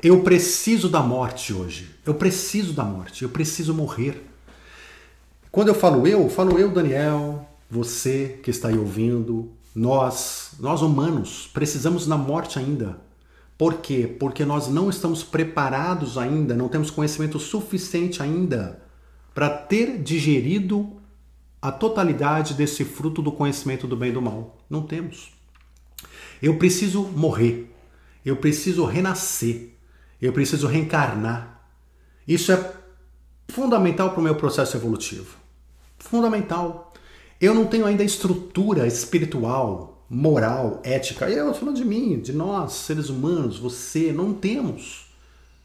Eu preciso da morte hoje. Eu preciso da morte. Eu preciso morrer. Quando eu falo eu, falo eu, Daniel, você que está aí ouvindo, nós, nós humanos, precisamos da morte ainda. Por quê? Porque nós não estamos preparados ainda, não temos conhecimento suficiente ainda para ter digerido a totalidade desse fruto do conhecimento do bem e do mal. Não temos. Eu preciso morrer. Eu preciso renascer. Eu preciso reencarnar. Isso é fundamental para o meu processo evolutivo. Fundamental. Eu não tenho ainda estrutura espiritual, moral, ética. Eu falando de mim, de nós, seres humanos, você, não temos.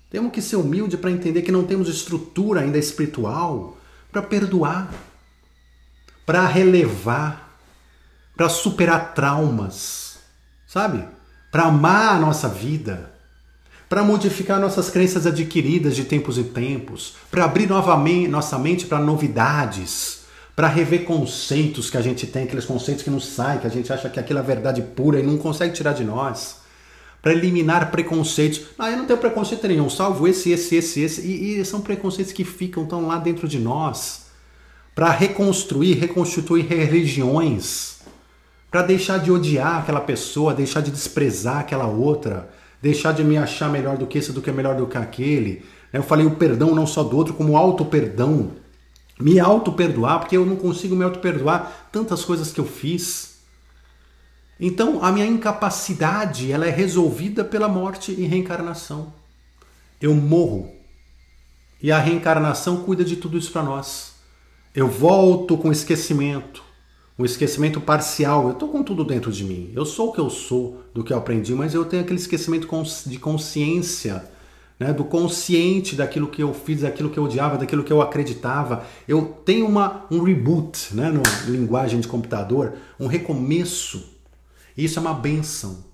Temos que ser humilde para entender que não temos estrutura ainda espiritual para perdoar, para relevar, para superar traumas, sabe? Para amar a nossa vida, para modificar nossas crenças adquiridas de tempos em tempos, para abrir novamente nossa mente para novidades, para rever conceitos que a gente tem, aqueles conceitos que não saem, que a gente acha que aquilo é verdade pura e não consegue tirar de nós. Para eliminar preconceitos. Ah, eu não tenho preconceito nenhum, salvo esse, esse, esse, esse. E, e são preconceitos que ficam, estão lá dentro de nós. Para reconstruir, reconstituir religiões. Para deixar de odiar aquela pessoa, deixar de desprezar aquela outra. Deixar de me achar melhor do que esse, do que melhor do que aquele. Eu falei o perdão não só do outro, como auto-perdão me auto-perdoar, porque eu não consigo me auto-perdoar tantas coisas que eu fiz. Então, a minha incapacidade, ela é resolvida pela morte e reencarnação. Eu morro. E a reencarnação cuida de tudo isso para nós. Eu volto com esquecimento, um esquecimento parcial. Eu estou com tudo dentro de mim. Eu sou o que eu sou, do que eu aprendi, mas eu tenho aquele esquecimento de consciência né, do consciente daquilo que eu fiz, daquilo que eu odiava, daquilo que eu acreditava. Eu tenho uma, um reboot, né, na linguagem de computador, um recomeço. Isso é uma benção.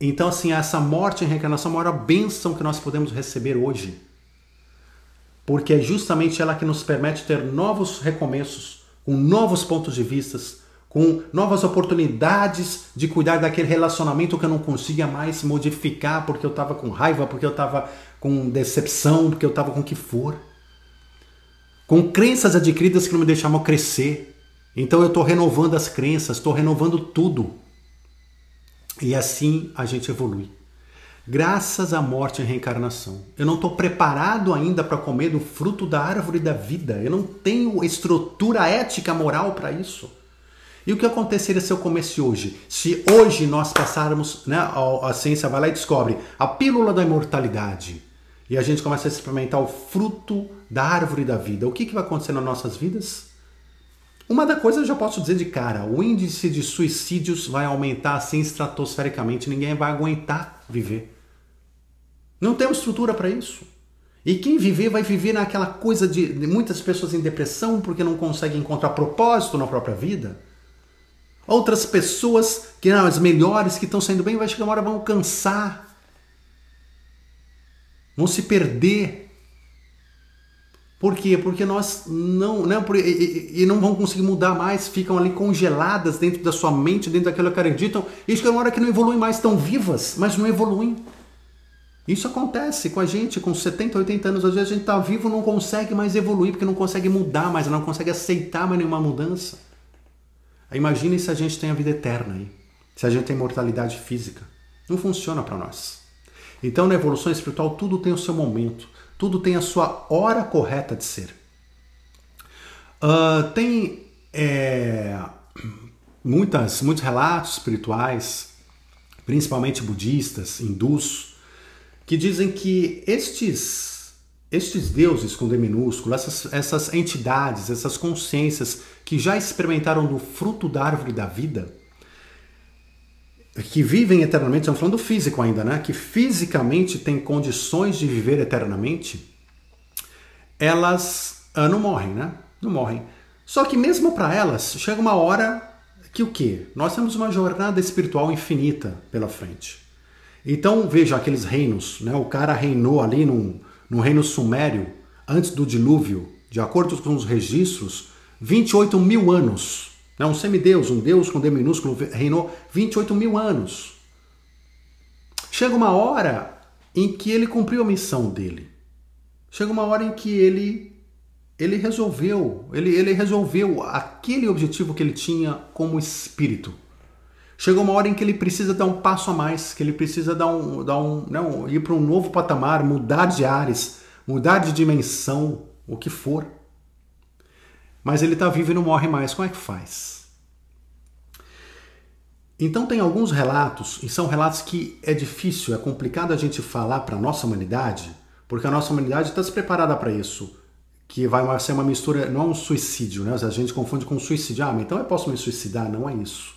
Então, assim, essa morte e reencarnação é a maior benção que nós podemos receber hoje. Porque é justamente ela que nos permite ter novos recomeços, com novos pontos de vistas, com novas oportunidades de cuidar daquele relacionamento que eu não conseguia mais modificar porque eu estava com raiva, porque eu estava com decepção, porque eu estava com o que for. Com crenças adquiridas que não me deixavam crescer. Então eu estou renovando as crenças, estou renovando tudo. E assim a gente evolui. Graças à morte e reencarnação. Eu não estou preparado ainda para comer do fruto da árvore da vida. Eu não tenho estrutura ética, moral para isso. E o que aconteceria se eu comesse hoje? Se hoje nós passarmos, né, a, a ciência vai lá e descobre a pílula da imortalidade e a gente começa a experimentar o fruto da árvore da vida, o que, que vai acontecer nas nossas vidas? Uma da coisa eu já posso dizer de cara, o índice de suicídios vai aumentar assim estratosfericamente, ninguém vai aguentar viver. Não temos estrutura para isso. E quem viver vai viver naquela coisa de, de muitas pessoas em depressão porque não conseguem encontrar propósito na própria vida Outras pessoas, que eram as melhores, que estão saindo bem, vai chegar uma hora vão cansar. Vão se perder. Por quê? Porque nós não, né, por, e, e, não vão conseguir mudar mais, ficam ali congeladas dentro da sua mente, dentro daquilo que acreditam, e chega uma hora que não evoluem mais, estão vivas, mas não evoluem. Isso acontece com a gente, com 70, 80 anos, às vezes a gente está vivo não consegue mais evoluir, porque não consegue mudar mais, não consegue aceitar mais nenhuma mudança. Imagine se a gente tem a vida eterna aí, se a gente tem mortalidade física. Não funciona para nós. Então, na evolução espiritual, tudo tem o seu momento, tudo tem a sua hora correta de ser. Uh, tem é, muitas, muitos relatos espirituais, principalmente budistas, hindus, que dizem que estes estes deuses com D minúsculo, essas, essas entidades, essas consciências que já experimentaram do fruto da árvore da vida, que vivem eternamente, estamos falando do físico ainda, né? Que fisicamente têm condições de viver eternamente, elas ah, não morrem, né? Não morrem. Só que mesmo para elas, chega uma hora que o quê? Nós temos uma jornada espiritual infinita pela frente. Então, veja aqueles reinos, né? O cara reinou ali num no reino sumério, antes do dilúvio, de acordo com os registros, 28 mil anos. Né? Um semideus, um deus com D minúsculo, reinou 28 mil anos. Chega uma hora em que ele cumpriu a missão dele. Chega uma hora em que ele ele resolveu, ele, ele resolveu aquele objetivo que ele tinha como espírito. Chegou uma hora em que ele precisa dar um passo a mais, que ele precisa dar um, dar um, não, ir para um novo patamar, mudar de ares, mudar de dimensão, o que for. Mas ele está vivo e não morre mais. Como é que faz? Então tem alguns relatos, e são relatos que é difícil, é complicado a gente falar para a nossa humanidade, porque a nossa humanidade está se preparada para isso, que vai ser uma mistura, não é um suicídio, né? A gente confunde com suicídio. Ah, então eu posso me suicidar? Não é isso.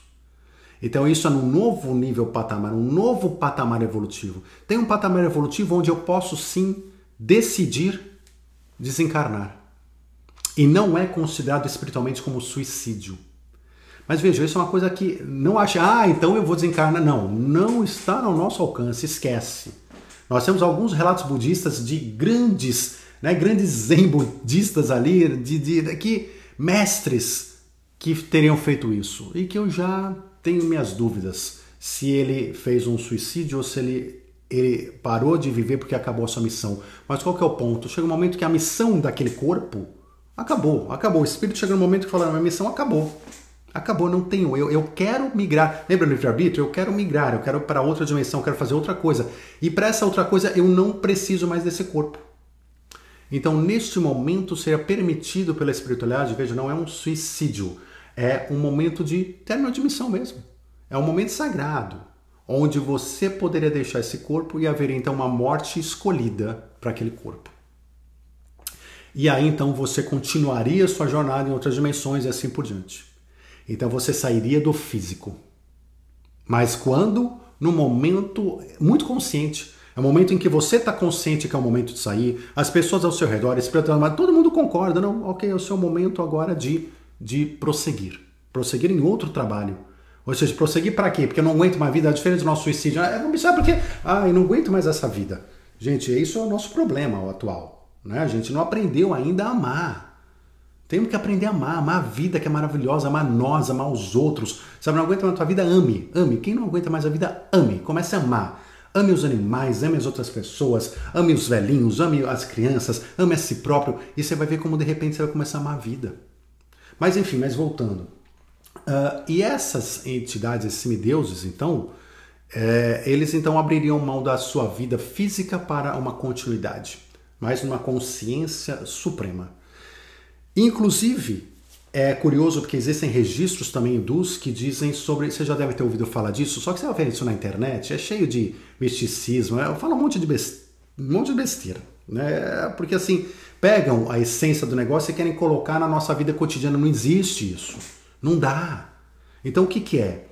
Então isso é num novo nível patamar, um novo patamar evolutivo. Tem um patamar evolutivo onde eu posso sim decidir desencarnar. E não é considerado espiritualmente como suicídio. Mas veja, isso é uma coisa que não acha, ah, então eu vou desencarnar. Não, não está no nosso alcance, esquece. Nós temos alguns relatos budistas de grandes, né, grandes zen budistas ali, de, de, de que mestres que teriam feito isso e que eu já tenho minhas dúvidas se ele fez um suicídio ou se ele, ele parou de viver porque acabou a sua missão. Mas qual que é o ponto? Chega um momento que a missão daquele corpo acabou, acabou. O espírito chega no momento que fala, minha missão acabou. Acabou, não tenho. Eu, eu quero migrar. Lembra do livre-arbítrio? Eu quero migrar, eu quero para outra dimensão, eu quero fazer outra coisa. E para essa outra coisa eu não preciso mais desse corpo. Então, neste momento, seria permitido pela espiritualidade, veja, não é um suicídio, é um momento de término de missão mesmo. É um momento sagrado, onde você poderia deixar esse corpo e haveria então uma morte escolhida para aquele corpo. E aí então você continuaria sua jornada em outras dimensões e assim por diante. Então você sairia do físico. Mas quando? No momento muito consciente. É o momento em que você está consciente que é o momento de sair, as pessoas ao seu redor, mas todo mundo concorda, não, ok, é o seu momento agora de, de prosseguir. Prosseguir em outro trabalho. Ou seja, prosseguir para quê? Porque eu não aguento mais a vida, é diferente do nosso suicídio. Ah, não sabe por quê? Ah, eu não aguento mais essa vida. Gente, isso é o nosso problema o atual. Né? A gente não aprendeu ainda a amar. Temos que aprender a amar, amar a vida que é maravilhosa, amar nós, amar os outros. Sabe, não aguenta mais a tua vida, ame, ame. Quem não aguenta mais a vida, ame. Comece a amar. Ame os animais, ame as outras pessoas, ame os velhinhos, ame as crianças, ame a si próprio. E você vai ver como de repente você vai começar a amar a vida. Mas enfim, mas voltando. Uh, e essas entidades, esses semideuses, então, é, eles então abririam mão da sua vida física para uma continuidade, mas numa consciência suprema. Inclusive, é curioso porque existem registros também hindus que dizem sobre. Você já deve ter ouvido falar disso, só que você vai ver isso na internet, é cheio de misticismo, é, fala um monte de, best, um monte de besteira. Né? Porque assim, pegam a essência do negócio e querem colocar na nossa vida cotidiana. Não existe isso. Não dá. Então o que, que é?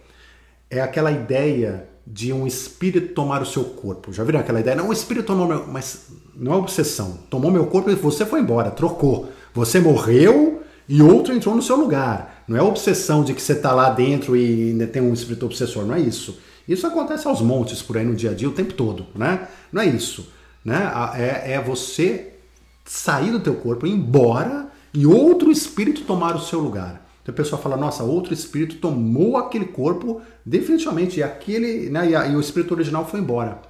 É aquela ideia de um espírito tomar o seu corpo. Já viram aquela ideia? Não, o espírito tomou meu. Mas não é obsessão. Tomou meu corpo e você foi embora, trocou. Você morreu e outro entrou no seu lugar. Não é obsessão de que você está lá dentro e ainda tem um espírito obsessor, não é isso. Isso acontece aos montes por aí no dia a dia o tempo todo, né? Não é isso. Né? É, é você sair do teu corpo, ir embora e outro espírito tomar o seu lugar. Então a pessoa fala, nossa, outro espírito tomou aquele corpo definitivamente e aquele, né, e, a, e o espírito original foi embora.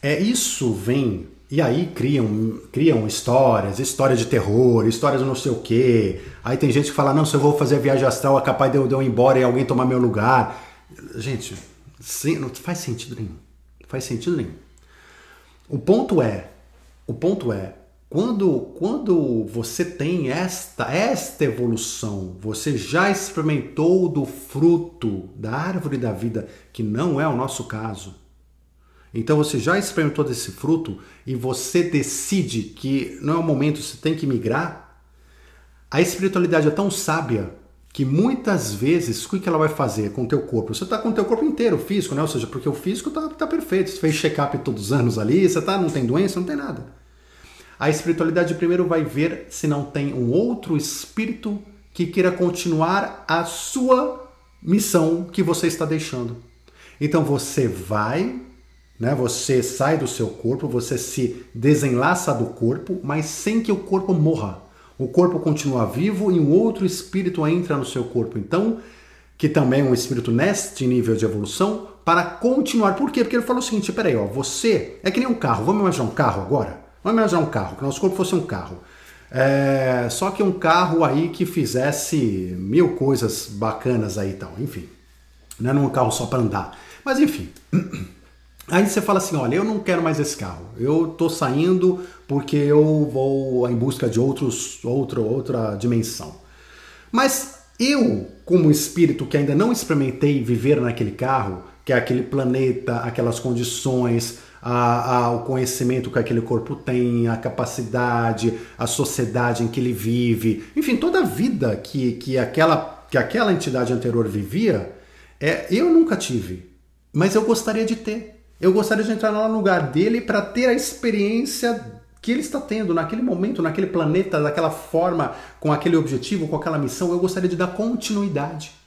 É isso vem e aí criam, criam histórias, histórias de terror, histórias não sei o quê. Aí tem gente que fala, não, se eu vou fazer a viagem astral é capaz de eu, de eu ir embora e alguém tomar meu lugar. Gente, sim, não faz sentido nenhum. Não faz sentido nenhum. O ponto é, o ponto é, quando, quando você tem esta, esta evolução, você já experimentou do fruto da árvore da vida, que não é o nosso caso, então você já experimentou desse fruto e você decide que não é o momento, você tem que migrar. A espiritualidade é tão sábia que muitas vezes o que ela vai fazer com o teu corpo? Você está com o teu corpo inteiro, físico, né? Ou seja, porque o físico está tá perfeito. Você fez check-up todos os anos ali, você tá, não tem doença, não tem nada. A espiritualidade primeiro vai ver se não tem um outro espírito que queira continuar a sua missão que você está deixando. Então você vai né? Você sai do seu corpo, você se desenlaça do corpo, mas sem que o corpo morra. O corpo continua vivo e um outro espírito entra no seu corpo. Então, que também é um espírito neste nível de evolução, para continuar. Por quê? Porque ele falou o seguinte: peraí, ó, você é que nem um carro. Vamos imaginar um carro agora? Vamos imaginar um carro, que nosso corpo fosse um carro. É, só que um carro aí que fizesse mil coisas bacanas aí e tal. Enfim, não é um carro só para andar. Mas enfim. Aí você fala assim, olha, eu não quero mais esse carro. Eu tô saindo porque eu vou em busca de outros, outra, outra dimensão. Mas eu, como espírito que ainda não experimentei viver naquele carro, que é aquele planeta, aquelas condições, a, a, o conhecimento que aquele corpo tem, a capacidade, a sociedade em que ele vive, enfim, toda a vida que, que, aquela, que aquela entidade anterior vivia, é, eu nunca tive, mas eu gostaria de ter. Eu gostaria de entrar no lugar dele para ter a experiência que ele está tendo naquele momento, naquele planeta, daquela forma, com aquele objetivo, com aquela missão, eu gostaria de dar continuidade.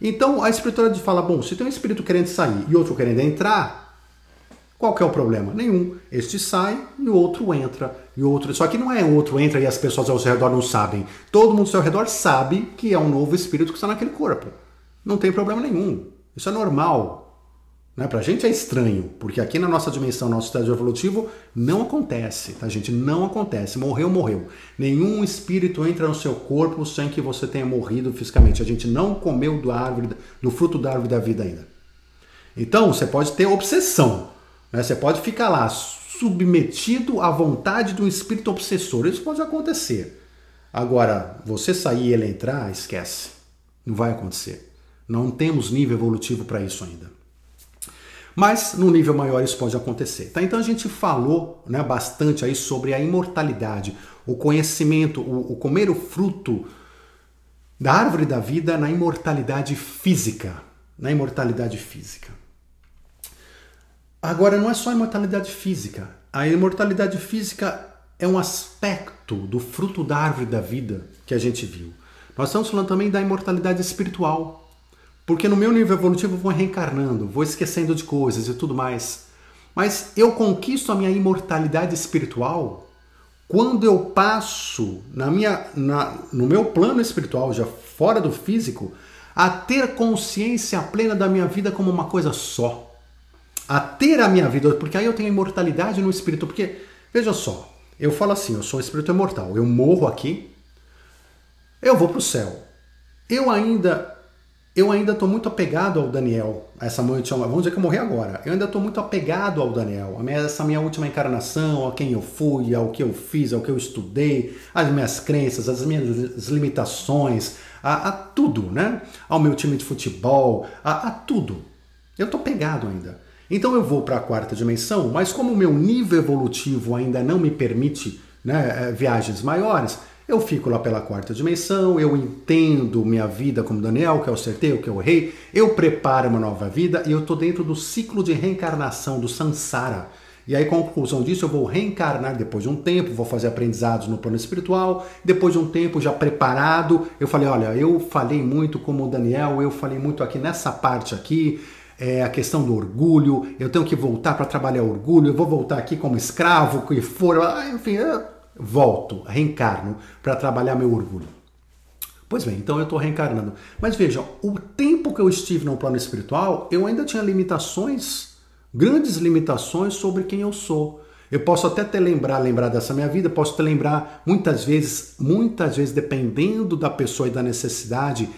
Então a espiritualidade fala: bom, se tem um espírito querendo sair e outro querendo entrar, qual que é o problema? Nenhum. Este sai e o outro entra. E o outro. Só que não é o outro entra e as pessoas ao seu redor não sabem. Todo mundo ao seu redor sabe que é um novo espírito que está naquele corpo. Não tem problema nenhum. Isso é normal. Né? Para a gente é estranho, porque aqui na nossa dimensão, nosso estágio evolutivo, não acontece, tá, gente? Não acontece. Morreu, morreu. Nenhum espírito entra no seu corpo sem que você tenha morrido fisicamente. A gente não comeu do árvore, do fruto da árvore da vida ainda. Então, você pode ter obsessão. Né? Você pode ficar lá submetido à vontade do espírito obsessor. Isso pode acontecer. Agora, você sair e ele entrar, esquece. Não vai acontecer. Não temos nível evolutivo para isso ainda. Mas no nível maior isso pode acontecer. Tá? Então a gente falou né, bastante aí sobre a imortalidade, o conhecimento, o, o comer o fruto da árvore da vida na imortalidade física. Na imortalidade física. Agora, não é só a imortalidade física. A imortalidade física é um aspecto do fruto da árvore da vida que a gente viu. Nós estamos falando também da imortalidade espiritual. Porque no meu nível evolutivo eu vou reencarnando, vou esquecendo de coisas e tudo mais. Mas eu conquisto a minha imortalidade espiritual quando eu passo na minha, na, no meu plano espiritual, já fora do físico, a ter consciência plena da minha vida como uma coisa só. A ter a minha vida, porque aí eu tenho imortalidade no espírito. Porque, veja só, eu falo assim, eu sou um espírito imortal, eu morro aqui, eu vou para o céu. Eu ainda eu ainda estou muito apegado ao Daniel, a essa mãe vamos dizer que eu morri agora. Eu ainda estou muito apegado ao Daniel, a minha, essa minha última encarnação, a quem eu fui, ao que eu fiz, ao que eu estudei, as minhas crenças, as minhas limitações, a, a tudo, né? Ao meu time de futebol, a, a tudo. Eu estou pegado ainda. Então eu vou para a quarta dimensão, mas como o meu nível evolutivo ainda não me permite né, eh, viagens maiores, eu fico lá pela quarta dimensão, eu entendo minha vida como Daniel, que acertei, o que eu errei, eu preparo uma nova vida e eu estou dentro do ciclo de reencarnação, do samsara. E aí, conclusão disso, eu vou reencarnar depois de um tempo, vou fazer aprendizados no plano espiritual. Depois de um tempo já preparado, eu falei: olha, eu falei muito como o Daniel, eu falei muito aqui nessa parte aqui, é, a questão do orgulho, eu tenho que voltar para trabalhar orgulho, eu vou voltar aqui como escravo, que for, ah, enfim, volto, reencarno para trabalhar meu orgulho. Pois bem, então eu estou reencarnando. Mas veja, o tempo que eu estive no plano espiritual, eu ainda tinha limitações, grandes limitações sobre quem eu sou. Eu posso até te lembrar, lembrar dessa minha vida, posso te lembrar muitas vezes, muitas vezes, dependendo da pessoa e da necessidade,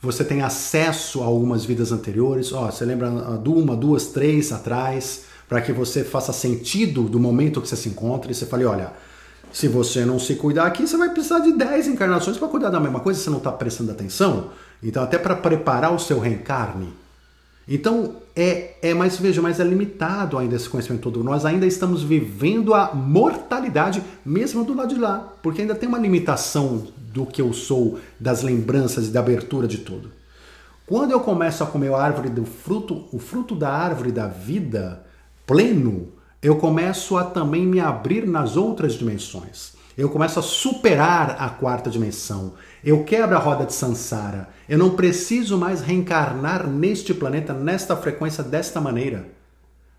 você tem acesso a algumas vidas anteriores. Ó, você lembra de uma, duas, três atrás, para que você faça sentido do momento que você se encontra e você fale, olha, se você não se cuidar aqui, você vai precisar de 10 encarnações para cuidar da mesma coisa, você não está prestando atenção. Então, até para preparar o seu reencarne. Então, é, é mais, veja, mas é limitado ainda esse conhecimento todo. Nós ainda estamos vivendo a mortalidade mesmo do lado de lá, porque ainda tem uma limitação do que eu sou, das lembranças e da abertura de tudo. Quando eu começo a comer a árvore do fruto, o fruto da árvore da vida pleno, eu começo a também me abrir nas outras dimensões. Eu começo a superar a quarta dimensão. Eu quebro a roda de Sansara. Eu não preciso mais reencarnar neste planeta, nesta frequência, desta maneira.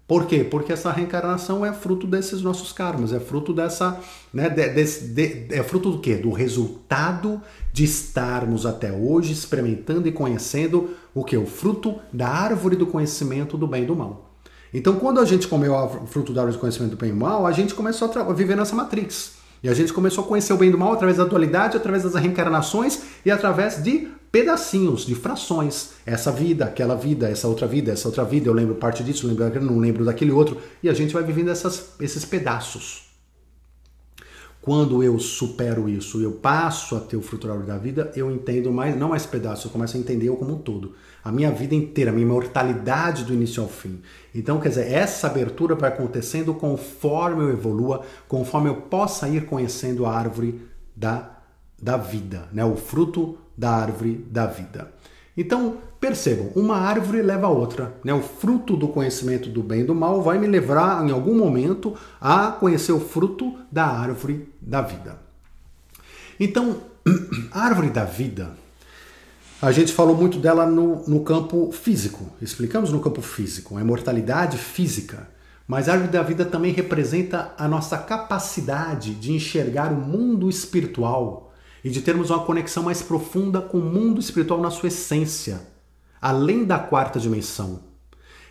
Por quê? Porque essa reencarnação é fruto desses nossos karmas, é fruto dessa. Né, de, de, de, é fruto do quê? Do resultado de estarmos até hoje experimentando e conhecendo o que? O fruto da árvore do conhecimento do bem e do mal. Então, quando a gente comeu o fruto da árvore do conhecimento do bem e do mal, a gente começou a viver nessa matrix. E a gente começou a conhecer o bem e do mal através da dualidade, através das reencarnações e através de pedacinhos, de frações. Essa vida, aquela vida, essa outra vida, essa outra vida, eu lembro parte disso, eu lembro não lembro daquele outro. E a gente vai vivendo essas, esses pedaços. Quando eu supero isso, eu passo a ter o fruto da vida, eu entendo mais, não mais pedaços, eu começo a entender eu como um todo. A minha vida inteira, a minha imortalidade do início ao fim. Então, quer dizer, essa abertura vai acontecendo conforme eu evolua, conforme eu possa ir conhecendo a árvore da, da vida, né? o fruto da árvore da vida. Então, percebam, uma árvore leva a outra. Né? O fruto do conhecimento do bem e do mal vai me levar, em algum momento, a conhecer o fruto da árvore da vida. Então, a árvore da vida, a gente falou muito dela no, no campo físico. Explicamos no campo físico, a imortalidade física. Mas a árvore da vida também representa a nossa capacidade de enxergar o mundo espiritual e de termos uma conexão mais profunda com o mundo espiritual na sua essência, além da quarta dimensão.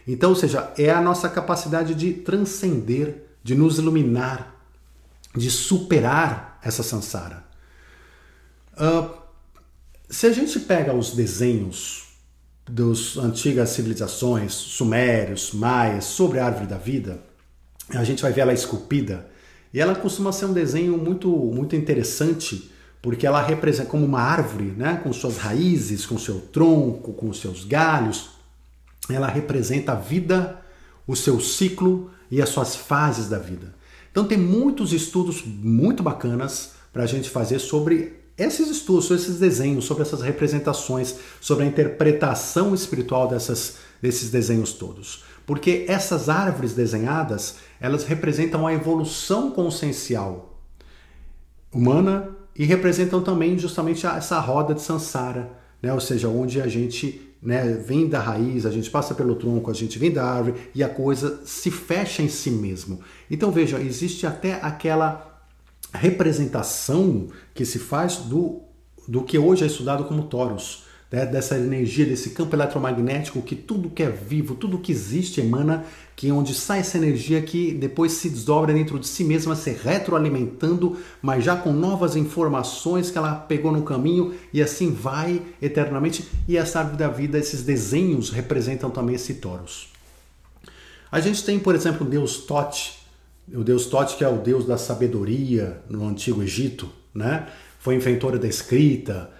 Então, ou seja, é a nossa capacidade de transcender, de nos iluminar, de superar essa samsara. Uh, se a gente pega os desenhos das antigas civilizações, sumérios, maias, sobre a árvore da vida, a gente vai ver ela esculpida e ela costuma ser um desenho muito, muito interessante porque ela representa como uma árvore, né, com suas raízes, com seu tronco, com seus galhos, ela representa a vida, o seu ciclo e as suas fases da vida. Então tem muitos estudos muito bacanas para a gente fazer sobre esses estudos, sobre esses desenhos, sobre essas representações, sobre a interpretação espiritual dessas, desses desenhos todos. Porque essas árvores desenhadas, elas representam a evolução consciencial humana e representam também justamente essa roda de Sansara, né? ou seja, onde a gente né, vem da raiz, a gente passa pelo tronco, a gente vem da árvore e a coisa se fecha em si mesmo. Então veja, existe até aquela representação que se faz do, do que hoje é estudado como toros, né? dessa energia, desse campo eletromagnético que tudo que é vivo, tudo que existe emana, que é onde sai essa energia que depois se desdobra dentro de si mesma, se retroalimentando, mas já com novas informações que ela pegou no caminho e assim vai eternamente. E essa árvore da vida, esses desenhos representam também esse toros. A gente tem, por exemplo, o deus Tote, o deus Tote, que é o deus da sabedoria no Antigo Egito, né? foi inventor da escrita.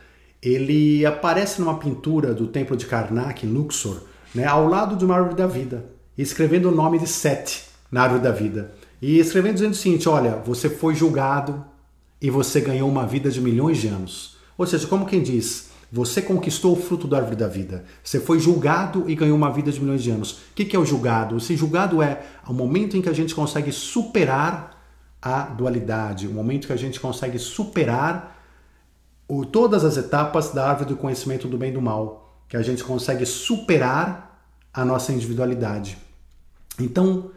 Ele aparece numa pintura do templo de Karnak, em Luxor, né? ao lado de uma árvore da vida, escrevendo o nome de Sete na árvore da vida. E escrevendo dizendo o seguinte: olha, você foi julgado e você ganhou uma vida de milhões de anos. Ou seja, como quem diz, você conquistou o fruto da árvore da vida. Você foi julgado e ganhou uma vida de milhões de anos. O que é o julgado? Esse julgado é o momento em que a gente consegue superar a dualidade, o momento que a gente consegue superar o, todas as etapas da árvore do conhecimento do bem e do mal, que a gente consegue superar a nossa individualidade. Então,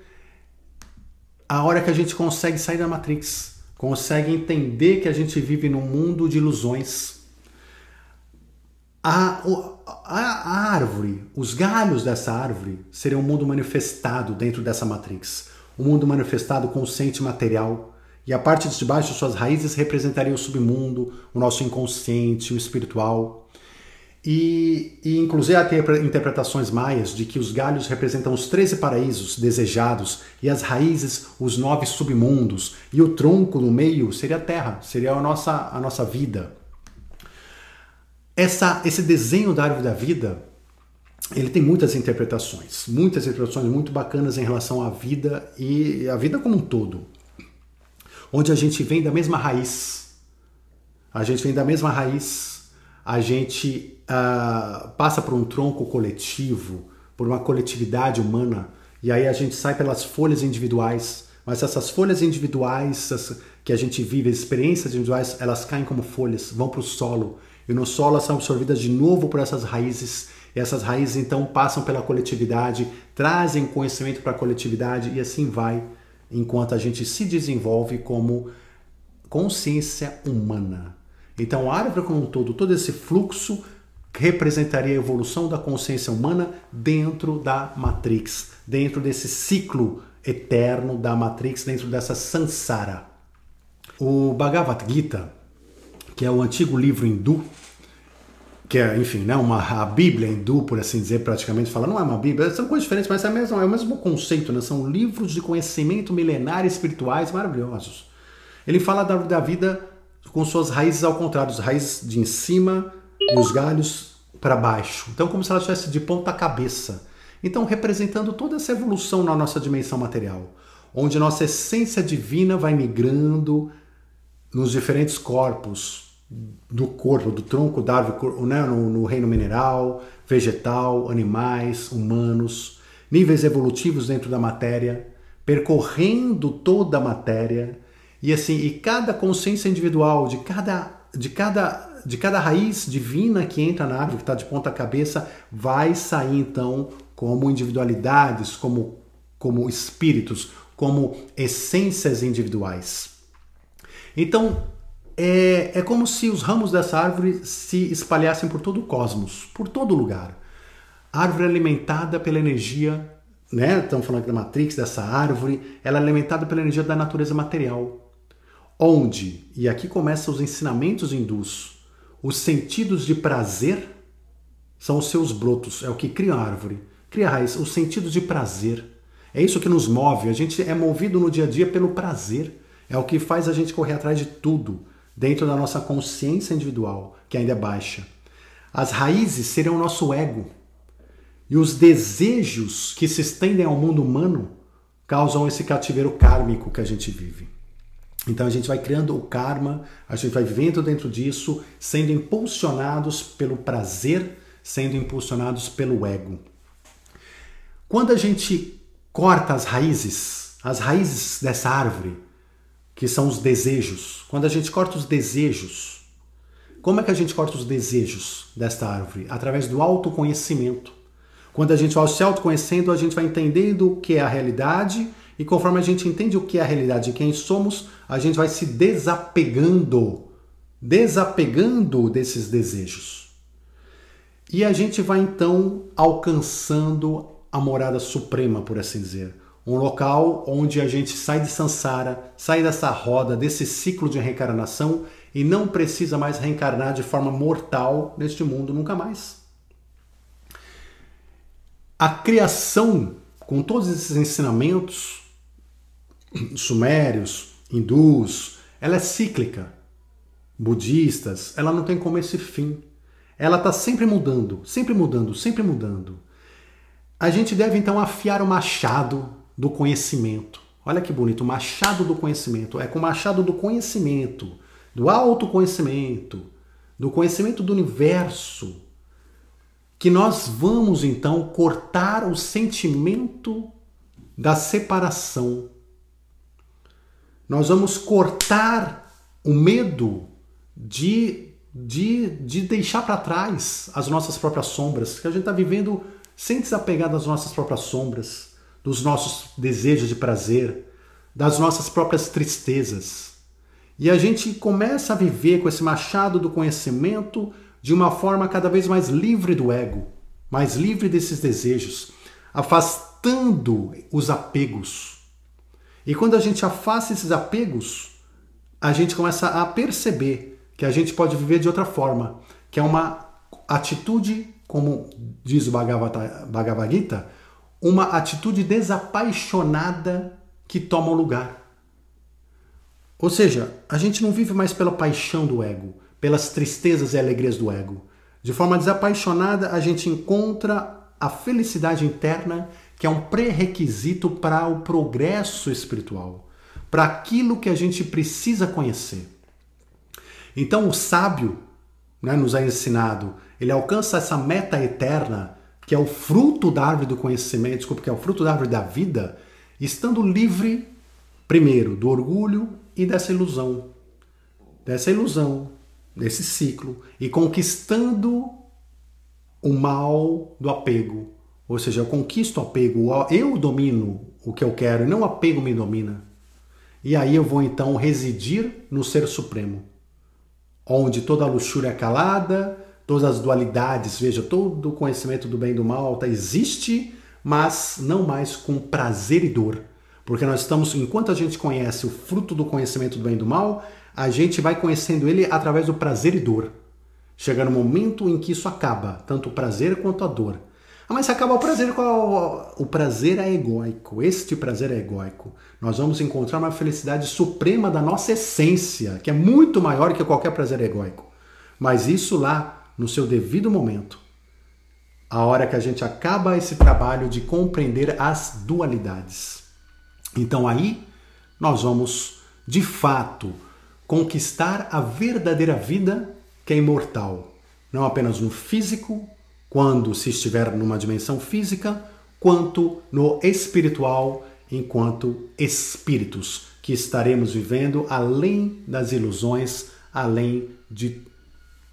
a hora que a gente consegue sair da Matrix, consegue entender que a gente vive num mundo de ilusões a, a, a, árvore, os galhos dessa árvore seriam um mundo manifestado dentro dessa matrix. Um mundo manifestado consciente material. E a parte de baixo, suas raízes, representaria o submundo, o nosso inconsciente, o espiritual. E, e inclusive há interpretações maias de que os galhos representam os 13 paraísos desejados e as raízes os nove submundos e o tronco no meio seria a terra, seria a nossa, a nossa vida. Essa, esse desenho da árvore da vida, ele tem muitas interpretações, muitas interpretações muito bacanas em relação à vida e a vida como um todo. Onde a gente vem da mesma raiz, a gente vem da mesma raiz, a gente uh, passa por um tronco coletivo, por uma coletividade humana, e aí a gente sai pelas folhas individuais, mas essas folhas individuais que a gente vive, as experiências individuais, elas caem como folhas, vão para o solo. E no solo elas são absorvidas de novo por essas raízes. E essas raízes então passam pela coletividade, trazem conhecimento para a coletividade e assim vai, enquanto a gente se desenvolve como consciência humana. Então, a árvore como um todo, todo esse fluxo representaria a evolução da consciência humana dentro da Matrix, dentro desse ciclo eterno da Matrix, dentro dessa samsara. O Bhagavad Gita, que é o antigo livro hindu, que é, enfim, né, uma, a Bíblia hindu, por assim dizer, praticamente fala, não é uma Bíblia, são coisas diferentes, mas é, mesmo, é o mesmo conceito, né? são livros de conhecimento milenar espirituais maravilhosos. Ele fala da, da vida com suas raízes ao contrário, as raízes de em cima e os galhos para baixo. Então, como se ela estivesse de ponta cabeça. Então, representando toda essa evolução na nossa dimensão material, onde nossa essência divina vai migrando nos diferentes corpos do corpo, do tronco da árvore, né, no, no reino mineral, vegetal, animais, humanos, níveis evolutivos dentro da matéria, percorrendo toda a matéria, e assim, e cada consciência individual de cada de cada de cada raiz divina que entra na árvore, que está de ponta cabeça, vai sair então como individualidades, como, como espíritos, como essências individuais. Então, é, é como se os ramos dessa árvore se espalhassem por todo o cosmos, por todo lugar. Árvore alimentada pela energia, né? Estamos falando aqui da Matrix, dessa árvore, ela é alimentada pela energia da natureza material. Onde, e aqui começam os ensinamentos hindus, os sentidos de prazer são os seus brotos, é o que cria a árvore, cria a raiz, os sentidos de prazer. É isso que nos move, a gente é movido no dia a dia pelo prazer. É o que faz a gente correr atrás de tudo, dentro da nossa consciência individual, que ainda é baixa. As raízes seriam o nosso ego. E os desejos que se estendem ao mundo humano causam esse cativeiro kármico que a gente vive. Então a gente vai criando o karma, a gente vai vivendo dentro disso, sendo impulsionados pelo prazer, sendo impulsionados pelo ego. Quando a gente corta as raízes, as raízes dessa árvore, que são os desejos, quando a gente corta os desejos, como é que a gente corta os desejos desta árvore? Através do autoconhecimento. Quando a gente vai se autoconhecendo, a gente vai entendendo o que é a realidade e conforme a gente entende o que é a realidade e quem somos, a gente vai se desapegando, desapegando desses desejos. E a gente vai então alcançando a morada suprema, por assim dizer. Um local onde a gente sai de Sansara, sai dessa roda, desse ciclo de reencarnação e não precisa mais reencarnar de forma mortal neste mundo nunca mais. A criação, com todos esses ensinamentos, sumérios, hindus, ela é cíclica. Budistas, ela não tem começo e fim. Ela está sempre mudando, sempre mudando, sempre mudando. A gente deve então afiar o machado do conhecimento. Olha que bonito, machado do conhecimento. É com o machado do conhecimento, do autoconhecimento, do conhecimento do universo, que nós vamos então cortar o sentimento da separação nós vamos cortar o medo de, de, de deixar para trás as nossas próprias sombras, que a gente está vivendo sem desapegar das nossas próprias sombras, dos nossos desejos de prazer, das nossas próprias tristezas. E a gente começa a viver com esse machado do conhecimento de uma forma cada vez mais livre do ego, mais livre desses desejos, afastando os apegos e quando a gente afasta esses apegos, a gente começa a perceber que a gente pode viver de outra forma, que é uma atitude, como diz o Bhagavad Gita, uma atitude desapaixonada que toma o lugar. Ou seja, a gente não vive mais pela paixão do ego, pelas tristezas e alegrias do ego. De forma desapaixonada, a gente encontra a felicidade interna que é um pré-requisito para o progresso espiritual, para aquilo que a gente precisa conhecer. Então, o sábio né, nos é ensinado, ele alcança essa meta eterna, que é o fruto da árvore do conhecimento, desculpa, que é o fruto da árvore da vida, estando livre, primeiro, do orgulho e dessa ilusão. Dessa ilusão, desse ciclo, e conquistando o mal do apego, ou seja, eu conquisto o apego, eu domino o que eu quero e não o apego me domina. E aí eu vou então residir no Ser Supremo, onde toda a luxúria é calada, todas as dualidades, veja, todo o conhecimento do bem e do mal tá, existe, mas não mais com prazer e dor. Porque nós estamos, enquanto a gente conhece o fruto do conhecimento do bem e do mal, a gente vai conhecendo ele através do prazer e dor. Chega no momento em que isso acaba, tanto o prazer quanto a dor. Ah, mas se acaba o prazer, qual o prazer é egóico. Este prazer é egóico. Nós vamos encontrar uma felicidade suprema da nossa essência, que é muito maior que qualquer prazer egóico. Mas isso lá no seu devido momento. A hora que a gente acaba esse trabalho de compreender as dualidades. Então aí nós vamos de fato conquistar a verdadeira vida que é imortal, não apenas no físico, quando se estiver numa dimensão física, quanto no espiritual, enquanto espíritos que estaremos vivendo além das ilusões, além de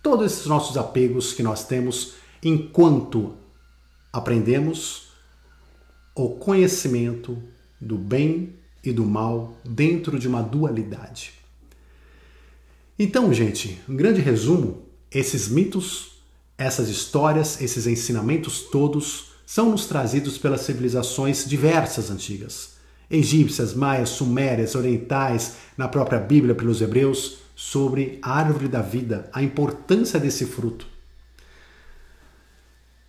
todos esses nossos apegos que nós temos enquanto aprendemos o conhecimento do bem e do mal dentro de uma dualidade. Então, gente, um grande resumo: esses mitos, essas histórias, esses ensinamentos todos são nos trazidos pelas civilizações diversas antigas, egípcias, maias, sumérias, orientais, na própria Bíblia pelos hebreus, sobre a árvore da vida, a importância desse fruto.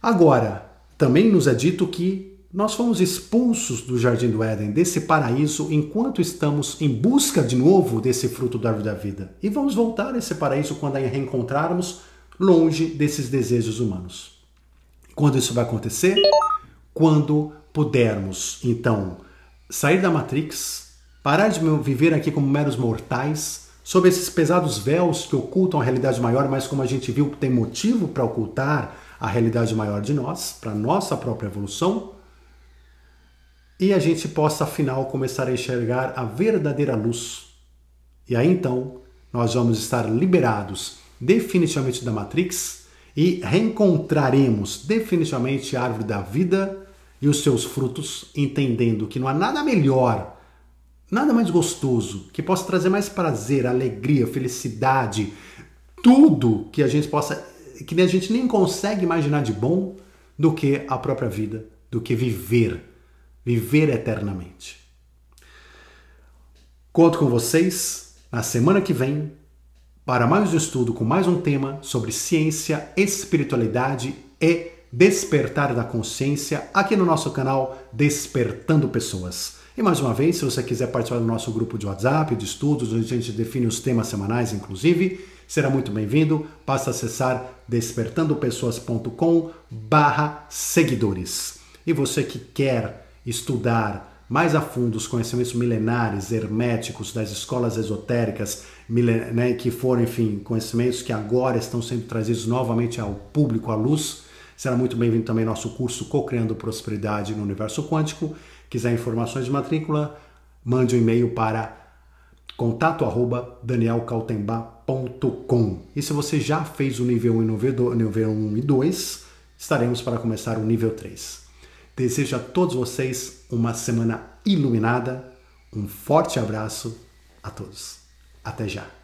Agora, também nos é dito que nós fomos expulsos do jardim do Éden, desse paraíso, enquanto estamos em busca de novo desse fruto da árvore da vida. E vamos voltar a esse paraíso quando a reencontrarmos longe desses desejos humanos. Quando isso vai acontecer? Quando pudermos, então, sair da Matrix, parar de viver aqui como meros mortais, sob esses pesados véus que ocultam a realidade maior, mas como a gente viu, tem motivo para ocultar a realidade maior de nós, para nossa própria evolução, e a gente possa afinal começar a enxergar a verdadeira luz. E aí então nós vamos estar liberados definitivamente da Matrix e reencontraremos definitivamente a árvore da vida e os seus frutos, entendendo que não há nada melhor Nada mais gostoso, que possa trazer mais prazer, alegria, felicidade, tudo que a gente possa, que a gente nem consegue imaginar de bom, do que a própria vida, do que viver, viver eternamente. Conto com vocês na semana que vem para mais um estudo com mais um tema sobre ciência, espiritualidade e despertar da consciência aqui no nosso canal Despertando Pessoas. E mais uma vez, se você quiser participar do nosso grupo de WhatsApp, de estudos, onde a gente define os temas semanais, inclusive, será muito bem-vindo. Basta acessar despertandopessoas.com barra seguidores. E você que quer estudar mais a fundo os conhecimentos milenares, herméticos das escolas esotéricas, né, que foram, enfim, conhecimentos que agora estão sendo trazidos novamente ao público, à luz, será muito bem-vindo também nosso curso Co-Criando Prosperidade no Universo Quântico Quiser informações de matrícula, mande um e-mail para contato@danielcautemba.com. E se você já fez o nível 1 nível 1 e 2, estaremos para começar o nível 3. Desejo a todos vocês uma semana iluminada. Um forte abraço a todos. Até já.